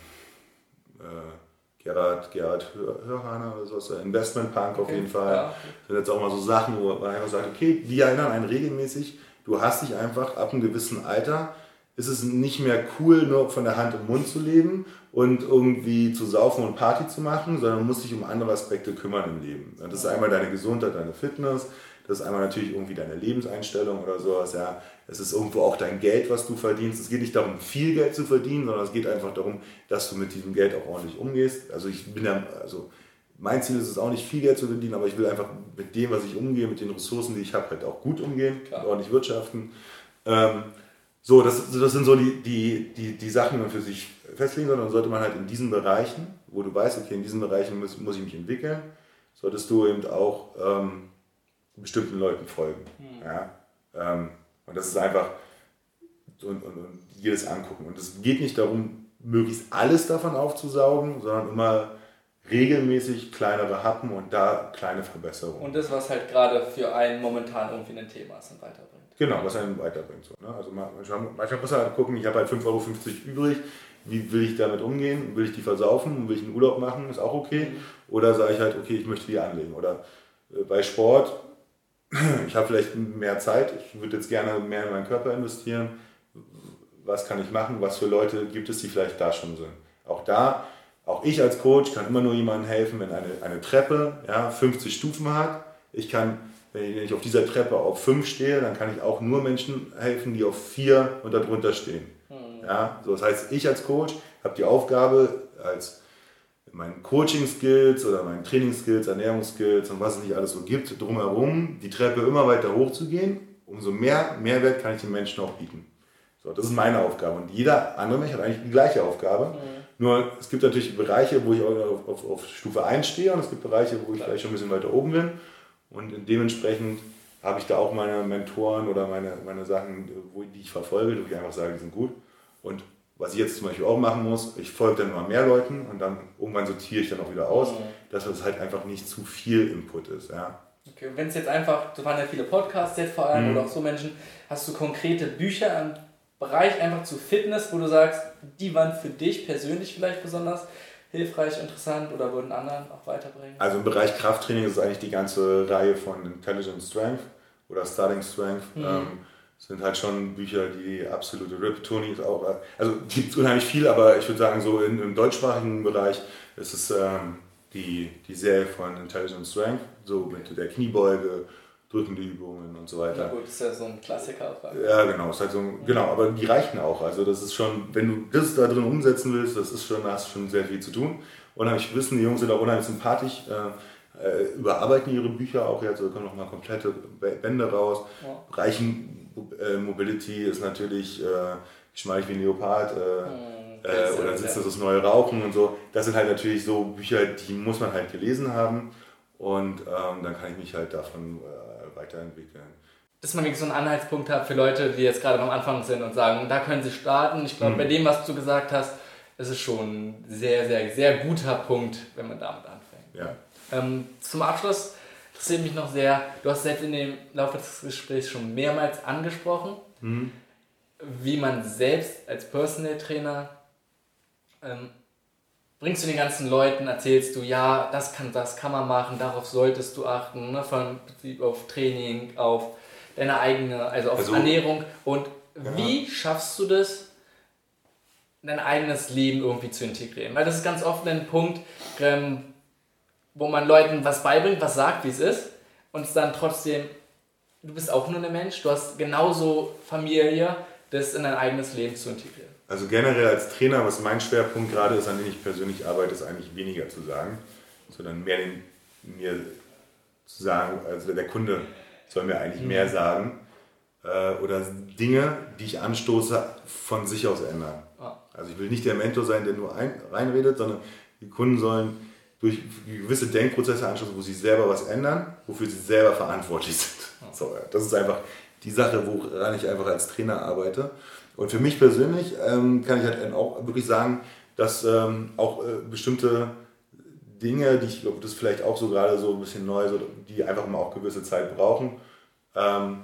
äh, Gerhard, Gerhard Hörhaner oder so aus der Investment Punk auf Okay, jeden Fall. ja. Das sind jetzt auch mal so Sachen, wo man einfach sagt, okay, die erinnern einen regelmäßig, du hast dich einfach ab einem gewissen Alter, ist es nicht mehr cool, nur von der Hand im Mund zu leben und irgendwie zu saufen und Party zu machen, sondern musst dich um andere Aspekte kümmern im Leben. Das ist einmal deine Gesundheit, deine Fitness, das ist einmal natürlich irgendwie deine Lebenseinstellung oder sowas, ja. Es ist irgendwo auch dein Geld, was du verdienst. Es geht nicht darum, viel Geld zu verdienen, sondern es geht einfach darum, dass du mit diesem Geld auch ordentlich umgehst. Also ich bin ja, also mein Ziel ist es auch nicht viel Geld zu verdienen, aber ich will einfach mit dem, was ich umgehe, mit den Ressourcen, die ich habe, halt auch gut umgehen, ordentlich wirtschaften. Ähm, so, das, das sind so die, die, die, die Sachen, die man für sich festlegen soll. Dann sollte man halt in diesen Bereichen, wo du weißt, okay, in diesen Bereichen muss, muss ich mich entwickeln, solltest du eben auch ähm, bestimmten Leuten folgen. Ja? Ähm, und das ist einfach und, und, und jedes angucken. Und es geht nicht darum, möglichst alles davon aufzusaugen, sondern immer regelmäßig kleinere Happen und da kleine Verbesserungen. Und das, was halt gerade für einen momentan irgendwie ein Thema ist und weiterbringt. Genau, was einen weiterbringt. So, ne? Also man- manchmal, manchmal muss man halt gucken, ich habe halt 5,50 Euro übrig, wie will ich damit umgehen? Will ich die versaufen? Will ich einen Urlaub machen? Ist auch okay. Oder sage ich halt, okay, ich möchte die anlegen. Oder äh, bei Sport, ich habe vielleicht mehr Zeit, ich würde jetzt gerne mehr in meinen Körper investieren. Was kann ich machen? Was für Leute gibt es, die vielleicht da schon sind? Auch da, auch ich als Coach kann immer nur jemandem helfen, wenn eine, eine Treppe ja, 50 Stufen hat. Ich kann, wenn ich auf dieser Treppe auf 5 stehe, dann kann ich auch nur Menschen helfen, die auf 4 und darunter stehen. Ja, so, das heißt, ich als Coach habe die Aufgabe, als meinen Coaching-Skills oder meinen Training-Skills, Ernährungsskills und was es nicht alles so gibt, drumherum die Treppe immer weiter hochzugehen. Umso mehr Mehrwert kann ich den Menschen auch bieten. So, das ist meine Aufgabe. Und jeder andere Mensch hat eigentlich die gleiche Aufgabe. Nur es gibt natürlich Bereiche, wo ich auf, auf, auf Stufe 1 stehe und es gibt Bereiche, wo ich vielleicht schon ein bisschen weiter oben bin. Und dementsprechend habe ich da auch meine Mentoren oder meine, meine Sachen, wo, die ich verfolge, wo ich einfach sage, die sind gut. Und was ich jetzt zum Beispiel auch machen muss, ich folge dann immer mehr Leuten und dann irgendwann sortiere ich dann auch wieder aus, dass es halt einfach nicht zu viel Input ist. Ja. Okay, und wenn es jetzt einfach, das waren ja viele Podcasts jetzt vor allem Mhm. oder auch so Menschen, hast du konkrete Bücher im Bereich einfach zu Fitness, wo du sagst, die waren für dich persönlich vielleicht besonders hilfreich, interessant oder würden anderen auch weiterbringen? Also im Bereich Krafttraining ist es eigentlich die ganze Reihe von Intelligent Strength oder Starting Strength. Ähm, sind halt schon Bücher, die absolute Rip. Tony ist auch, also gibt es unheimlich viel, aber ich würde sagen, so in, im deutschsprachigen Bereich ist es ähm, die, die Serie von Intelligent Strength, so mit der Kniebeuge, drückende Übungen und so weiter. gut, das ist ja so ein Klassiker. auch. Ja, genau, ist halt so, ein- genau, aber die reichen auch. Also das ist schon, wenn du das da drin umsetzen willst, das ist schon, da hast du schon sehr viel zu tun. Unheimlich wissen, die Jungs sind auch unheimlich sympathisch, äh, äh, überarbeiten ihre Bücher auch jetzt, da kommen nochmal komplette Bände raus. Ja. Reichen äh, Mobility ist natürlich äh, geschmeidig wie ein Leopard. Äh, Hm, äh, oder sitzt das neue Rauchen und so. Das sind halt natürlich so Bücher, die muss man halt gelesen haben. Und ähm, dann kann ich mich halt davon äh, weiterentwickeln. dass man wirklich so einen Anhaltspunkt hat für Leute, die jetzt gerade am Anfang sind und sagen, da können sie starten. Ich Mhm. glaube, bei dem, was du gesagt hast, ist es schon ein sehr, sehr, sehr guter Punkt, wenn man damit anfängt. Ja. Ähm, zum Abschluss interessiert mich noch sehr, du hast jetzt in dem Laufe des Gesprächs schon mehrmals angesprochen, wie man selbst als Personal Trainer ähm, bringst du den ganzen Leuten, erzählst du, ja, das kann, das kann man machen, darauf solltest du achten, ne, von Prinzip auf Training, auf deine eigene, also auf Also- Ernährung. Und wie schaffst du das, dein eigenes Leben irgendwie zu integrieren? Weil das ist ganz oft ein Punkt, ähm, wo man Leuten was beibringt, was sagt, wie es ist, und es dann trotzdem, du bist auch nur ein Mensch, du hast genauso Familie, das in dein eigenes Leben zu integrieren. Also generell als Trainer, was mein Schwerpunkt gerade ist, an dem ich persönlich arbeite, ist eigentlich weniger zu sagen, sondern mehr den, mir zu sagen, also der Kunde soll mir eigentlich mehr sagen äh, oder Dinge, die ich anstoße, von sich aus ändern. Ah. Also ich will nicht der Mentor sein, der nur ein, reinredet, sondern die Kunden sollen durch gewisse Denkprozesse anstoßen, wo sie selber was ändern, wofür sie selber verantwortlich sind. So, das ist einfach die Sache, woran ich einfach als Trainer arbeite. Und für mich persönlich ähm, kann ich halt auch wirklich sagen, dass ähm, auch äh, bestimmte Dinge, die ich glaube, das ist vielleicht auch so gerade so ein bisschen neu, so, die einfach mal auch gewisse Zeit brauchen, ähm,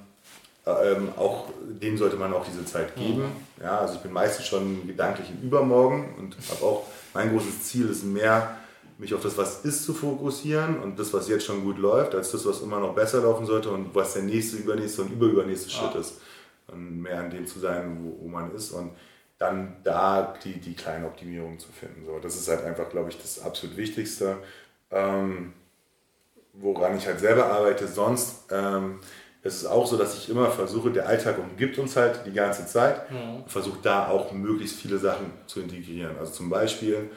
ähm, auch denen sollte man auch diese Zeit geben. Ja, also ich bin meistens schon gedanklich im Übermorgen und habe auch mein großes Ziel ist mehr mich auf das, was ist, zu fokussieren und das, was jetzt schon gut läuft, als das, was immer noch besser laufen sollte und was der nächste, übernächste und überübernächste Schritt ja. ist. Und mehr an dem zu sein, wo, wo, man ist und dann da die, die kleinen Optimierungen zu finden. So, das ist halt einfach, glaube ich, das absolut Wichtigste, ähm, woran ich halt selber arbeite. Sonst ähm, es ist auch so, dass ich immer versuche, der Alltag umgibt uns halt die ganze Zeit mhm. versuche da auch möglichst viele Sachen zu integrieren. Also zum Beispiel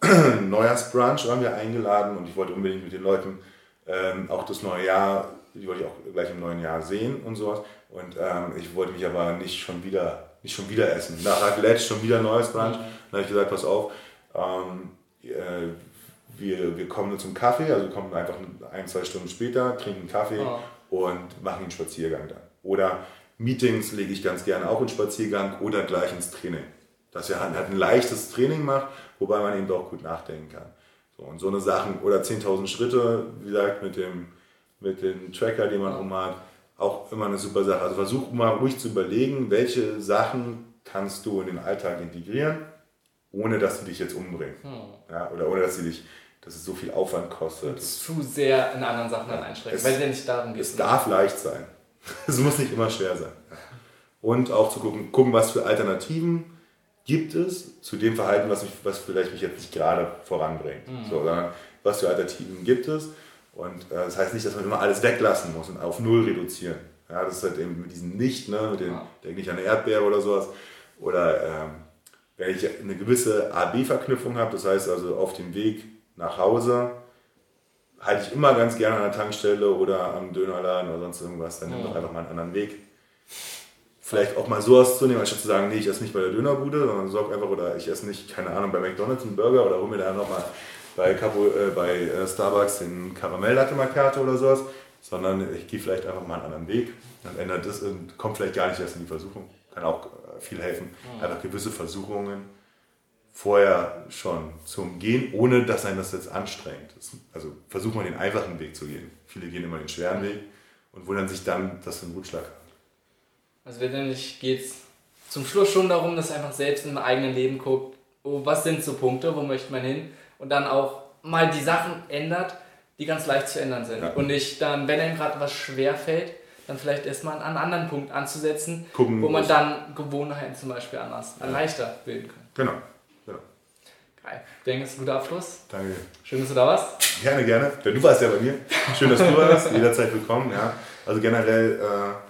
Neujahrsbrunch waren wir eingeladen und ich wollte unbedingt mit den Leuten ähm, auch das neue Jahr, die wollte ich auch gleich im neuen Jahr sehen und sowas. Und ähm, ich wollte mich aber nicht schon wieder, nicht schon wieder essen. Nach Raclette schon wieder neues Brunch. Mhm. Dann habe ich gesagt, pass auf, ähm, äh, wir, wir kommen nur zum Kaffee, also wir kommen einfach ein, zwei Stunden später, trinken Kaffee oh und machen einen Spaziergang dann. Oder Meetings lege ich ganz gerne auch in Spaziergang oder gleich ins Training. Dass er halt ein leichtes Training macht, wobei man eben doch gut nachdenken kann. So, und so eine Sachen, oder 10.000 Schritte, wie gesagt, mit dem, mit dem Tracker, den man um hat, auch immer eine super Sache. Also versuch mal ruhig zu überlegen, welche Sachen kannst du in den Alltag integrieren, ohne dass sie dich jetzt umbringen. Hm. Ja, oder ohne dass sie dich dass es so viel Aufwand kostet. Und zu sehr in anderen Sachen dann einschränken, weil es ja nicht darum geht. Es darf leicht sein. Es muss nicht immer schwer sein. Und auch zu gucken, gucken, was für Alternativen gibt es zu dem Verhalten, was, mich, was vielleicht mich jetzt nicht gerade voranbringt. Mhm. So, sondern was für Alternativen gibt es. Und äh, das heißt nicht, dass man immer alles weglassen muss und auf Null reduzieren. Ja, das ist halt eben mit diesem Nicht, ne, mit dem, ja. denke nicht an eine Erdbeere oder sowas. Oder ähm, wenn ich eine gewisse A-B-Verknüpfung habe, das heißt also auf dem Weg nach Hause halte ich immer ganz gerne an der Tankstelle oder am Dönerladen oder sonst irgendwas, dann nimm doch einfach mal einen anderen Weg. Vielleicht auch mal so auszunehmen, anstatt zu sagen, nee, ich esse nicht bei der Dönerbude, sondern sorg einfach, oder ich esse nicht, keine Ahnung, bei McDonalds einen Burger oder hol mir da nochmal bei, Capo, äh, bei äh, Starbucks den Karamell-Latte Macchiato oder sowas, sondern ich gehe vielleicht einfach mal einen anderen Weg, dann ändert das und kommt vielleicht gar nicht erst in die Versuchung. Kann auch äh, viel helfen. Einfach gewisse Versuchungen vorher schon zu umgehen, ohne dass einen das jetzt anstrengt. Also versucht man den einfachen Weg zu gehen. Viele gehen immer den schweren Weg und wundern sich dann, dass sie einen Rutschlag haben. Also letztendlich geht es zum Schluss schon darum, dass einfach selbst im eigenen Leben guckt, oh, was sind so Punkte, wo möchte man hin und dann auch mal die Sachen ändert, die ganz leicht zu ändern sind. Ja. Und nicht dann, wenn einem gerade was schwer fällt, dann vielleicht erstmal an einen anderen Punkt anzusetzen, Gucken, wo man dann Gewohnheiten zum Beispiel anders, ja. leichter bilden kann. Genau. Geil. Ich denke, das ist ein guter Abschluss. Danke. Schön, dass du da warst. Gerne, gerne. Denn du warst ja bei mir. Schön, dass du warst. Jederzeit willkommen. Ja. Also generell, äh,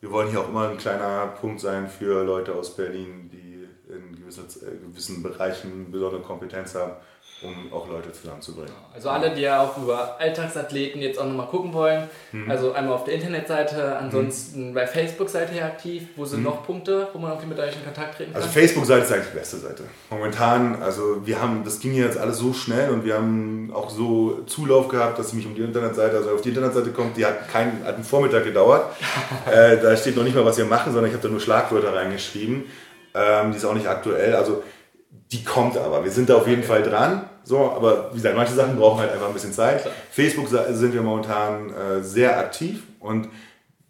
wir wollen hier auch immer ein kleiner Punkt sein für Leute aus Berlin, die in gewissen, äh, gewissen Bereichen besondere Kompetenz haben um auch Leute zusammenzubringen. Also alle, die ja auch über Alltagsathleten jetzt auch nochmal gucken wollen, mhm. also einmal auf der Internetseite, ansonsten mhm. bei Facebook-Seite hier aktiv. Wo sind mhm. noch Punkte, wo man irgendwie mit euch in Kontakt treten kann? Also Facebook-Seite ist eigentlich die beste Seite. Momentan, also wir haben, das ging jetzt alles so schnell und wir haben auch so Zulauf gehabt, dass ich mich um die Internetseite, also auf die Internetseite kommt, die hat, keinen, hat einen Vormittag gedauert. äh, da steht noch nicht mal, was wir machen, sondern ich habe da nur Schlagwörter reingeschrieben. Ähm, die ist auch nicht aktuell. Also die kommt aber. Wir sind da auf jeden Fall dran. So, aber wie gesagt, manche Sachen brauchen halt einfach ein bisschen Zeit. Klar. Facebook sind wir momentan äh, sehr aktiv und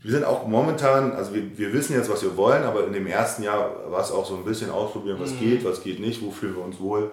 wir sind auch momentan, also wir, wir wissen jetzt, was wir wollen, aber in dem ersten Jahr war es auch so ein bisschen ausprobieren, was mhm. geht, was geht nicht, wo fühlen wir uns wohl.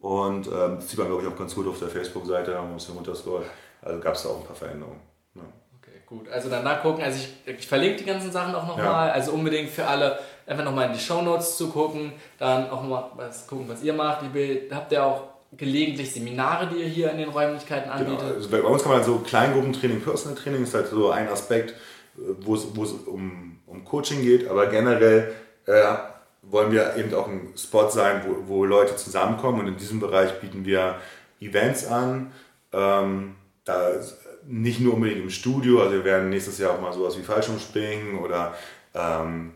Und ähm, das sieht man, glaube ich, auch ganz gut auf der Facebook-Seite, da muss man runterscrollen. Also gab es da auch ein paar Veränderungen. Ja. Okay, gut. Also dann nachgucken. Also ich, ich verlinke die ganzen Sachen auch nochmal. Ja. Also unbedingt für alle einfach nochmal in die Shownotes zu gucken, dann auch mal was gucken, was ihr macht. Ihr habt ja auch gelegentlich Seminare, die ihr hier in den Räumlichkeiten genau, anbietet. Genau. Also bei uns kann man so Kleingruppentraining, Personal Training ist halt so ein Aspekt, wo es, wo es um, um Coaching geht, aber generell äh, wollen wir eben auch ein Spot sein, wo, wo Leute zusammenkommen und in diesem Bereich bieten wir Events an. Ähm, da nicht nur unbedingt im Studio, also wir werden nächstes Jahr auch mal sowas wie Fallschirmspringen oder ähm,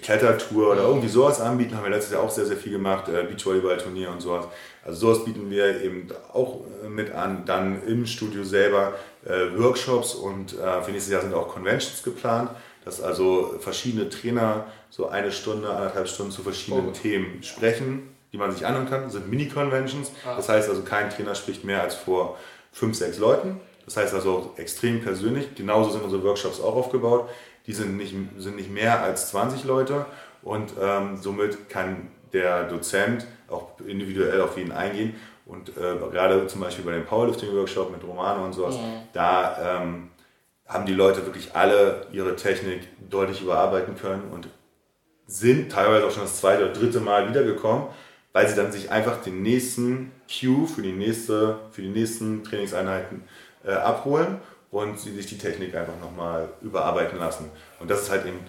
Klettertour oder irgendwie sowas anbieten, haben wir letztes Jahr auch sehr, sehr viel gemacht, äh, Beachvolleyball-Turnier und sowas. Also sowas bieten wir eben auch äh, mit an. Dann im Studio selber äh, Workshops und äh, für nächstes Jahr sind auch Conventions geplant, dass also verschiedene Trainer so eine Stunde, anderthalb Stunden zu verschiedenen oh. Themen sprechen, die man sich anhören kann. Das sind Mini-Conventions. Ah. Das heißt also, kein Trainer spricht mehr als vor fünf, sechs Leuten. Das heißt also extrem persönlich. Genauso sind unsere Workshops auch aufgebaut die sind nicht, sind nicht mehr als 20 Leute und ähm, somit kann der Dozent auch individuell auf jeden eingehen Und äh, gerade zum Beispiel bei dem Powerlifting-Workshop mit Romano und sowas, Mhm. da ähm, haben die Leute wirklich alle ihre Technik deutlich überarbeiten können und sind teilweise auch schon das zweite oder dritte Mal wiedergekommen, weil sie dann sich einfach den nächsten Cue für die, nächste, für die nächsten Trainingseinheiten äh, abholen und sie sich die Technik einfach nochmal überarbeiten lassen. Und das ist halt eben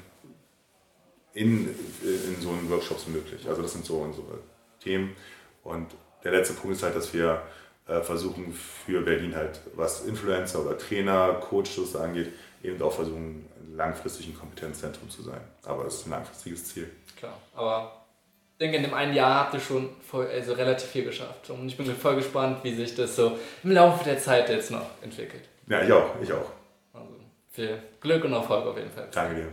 in, in so einen Workshops möglich. Also das sind so unsere Themen. Und der letzte Punkt ist halt, dass wir äh, versuchen für Berlin halt, was Influencer oder Trainer, Coaches angeht, eben auch versuchen, langfristig ein Kompetenzzentrum zu sein. Aber das ist ein langfristiges Ziel. Klar, aber ich denke, in dem einen Jahr habt ihr schon voll, also relativ viel geschafft. Und ich bin voll gespannt, wie sich das so im Laufe der Zeit jetzt noch entwickelt. Ja, ich auch, ich auch. Also viel Glück und Erfolg auf jeden Fall. Danke dir.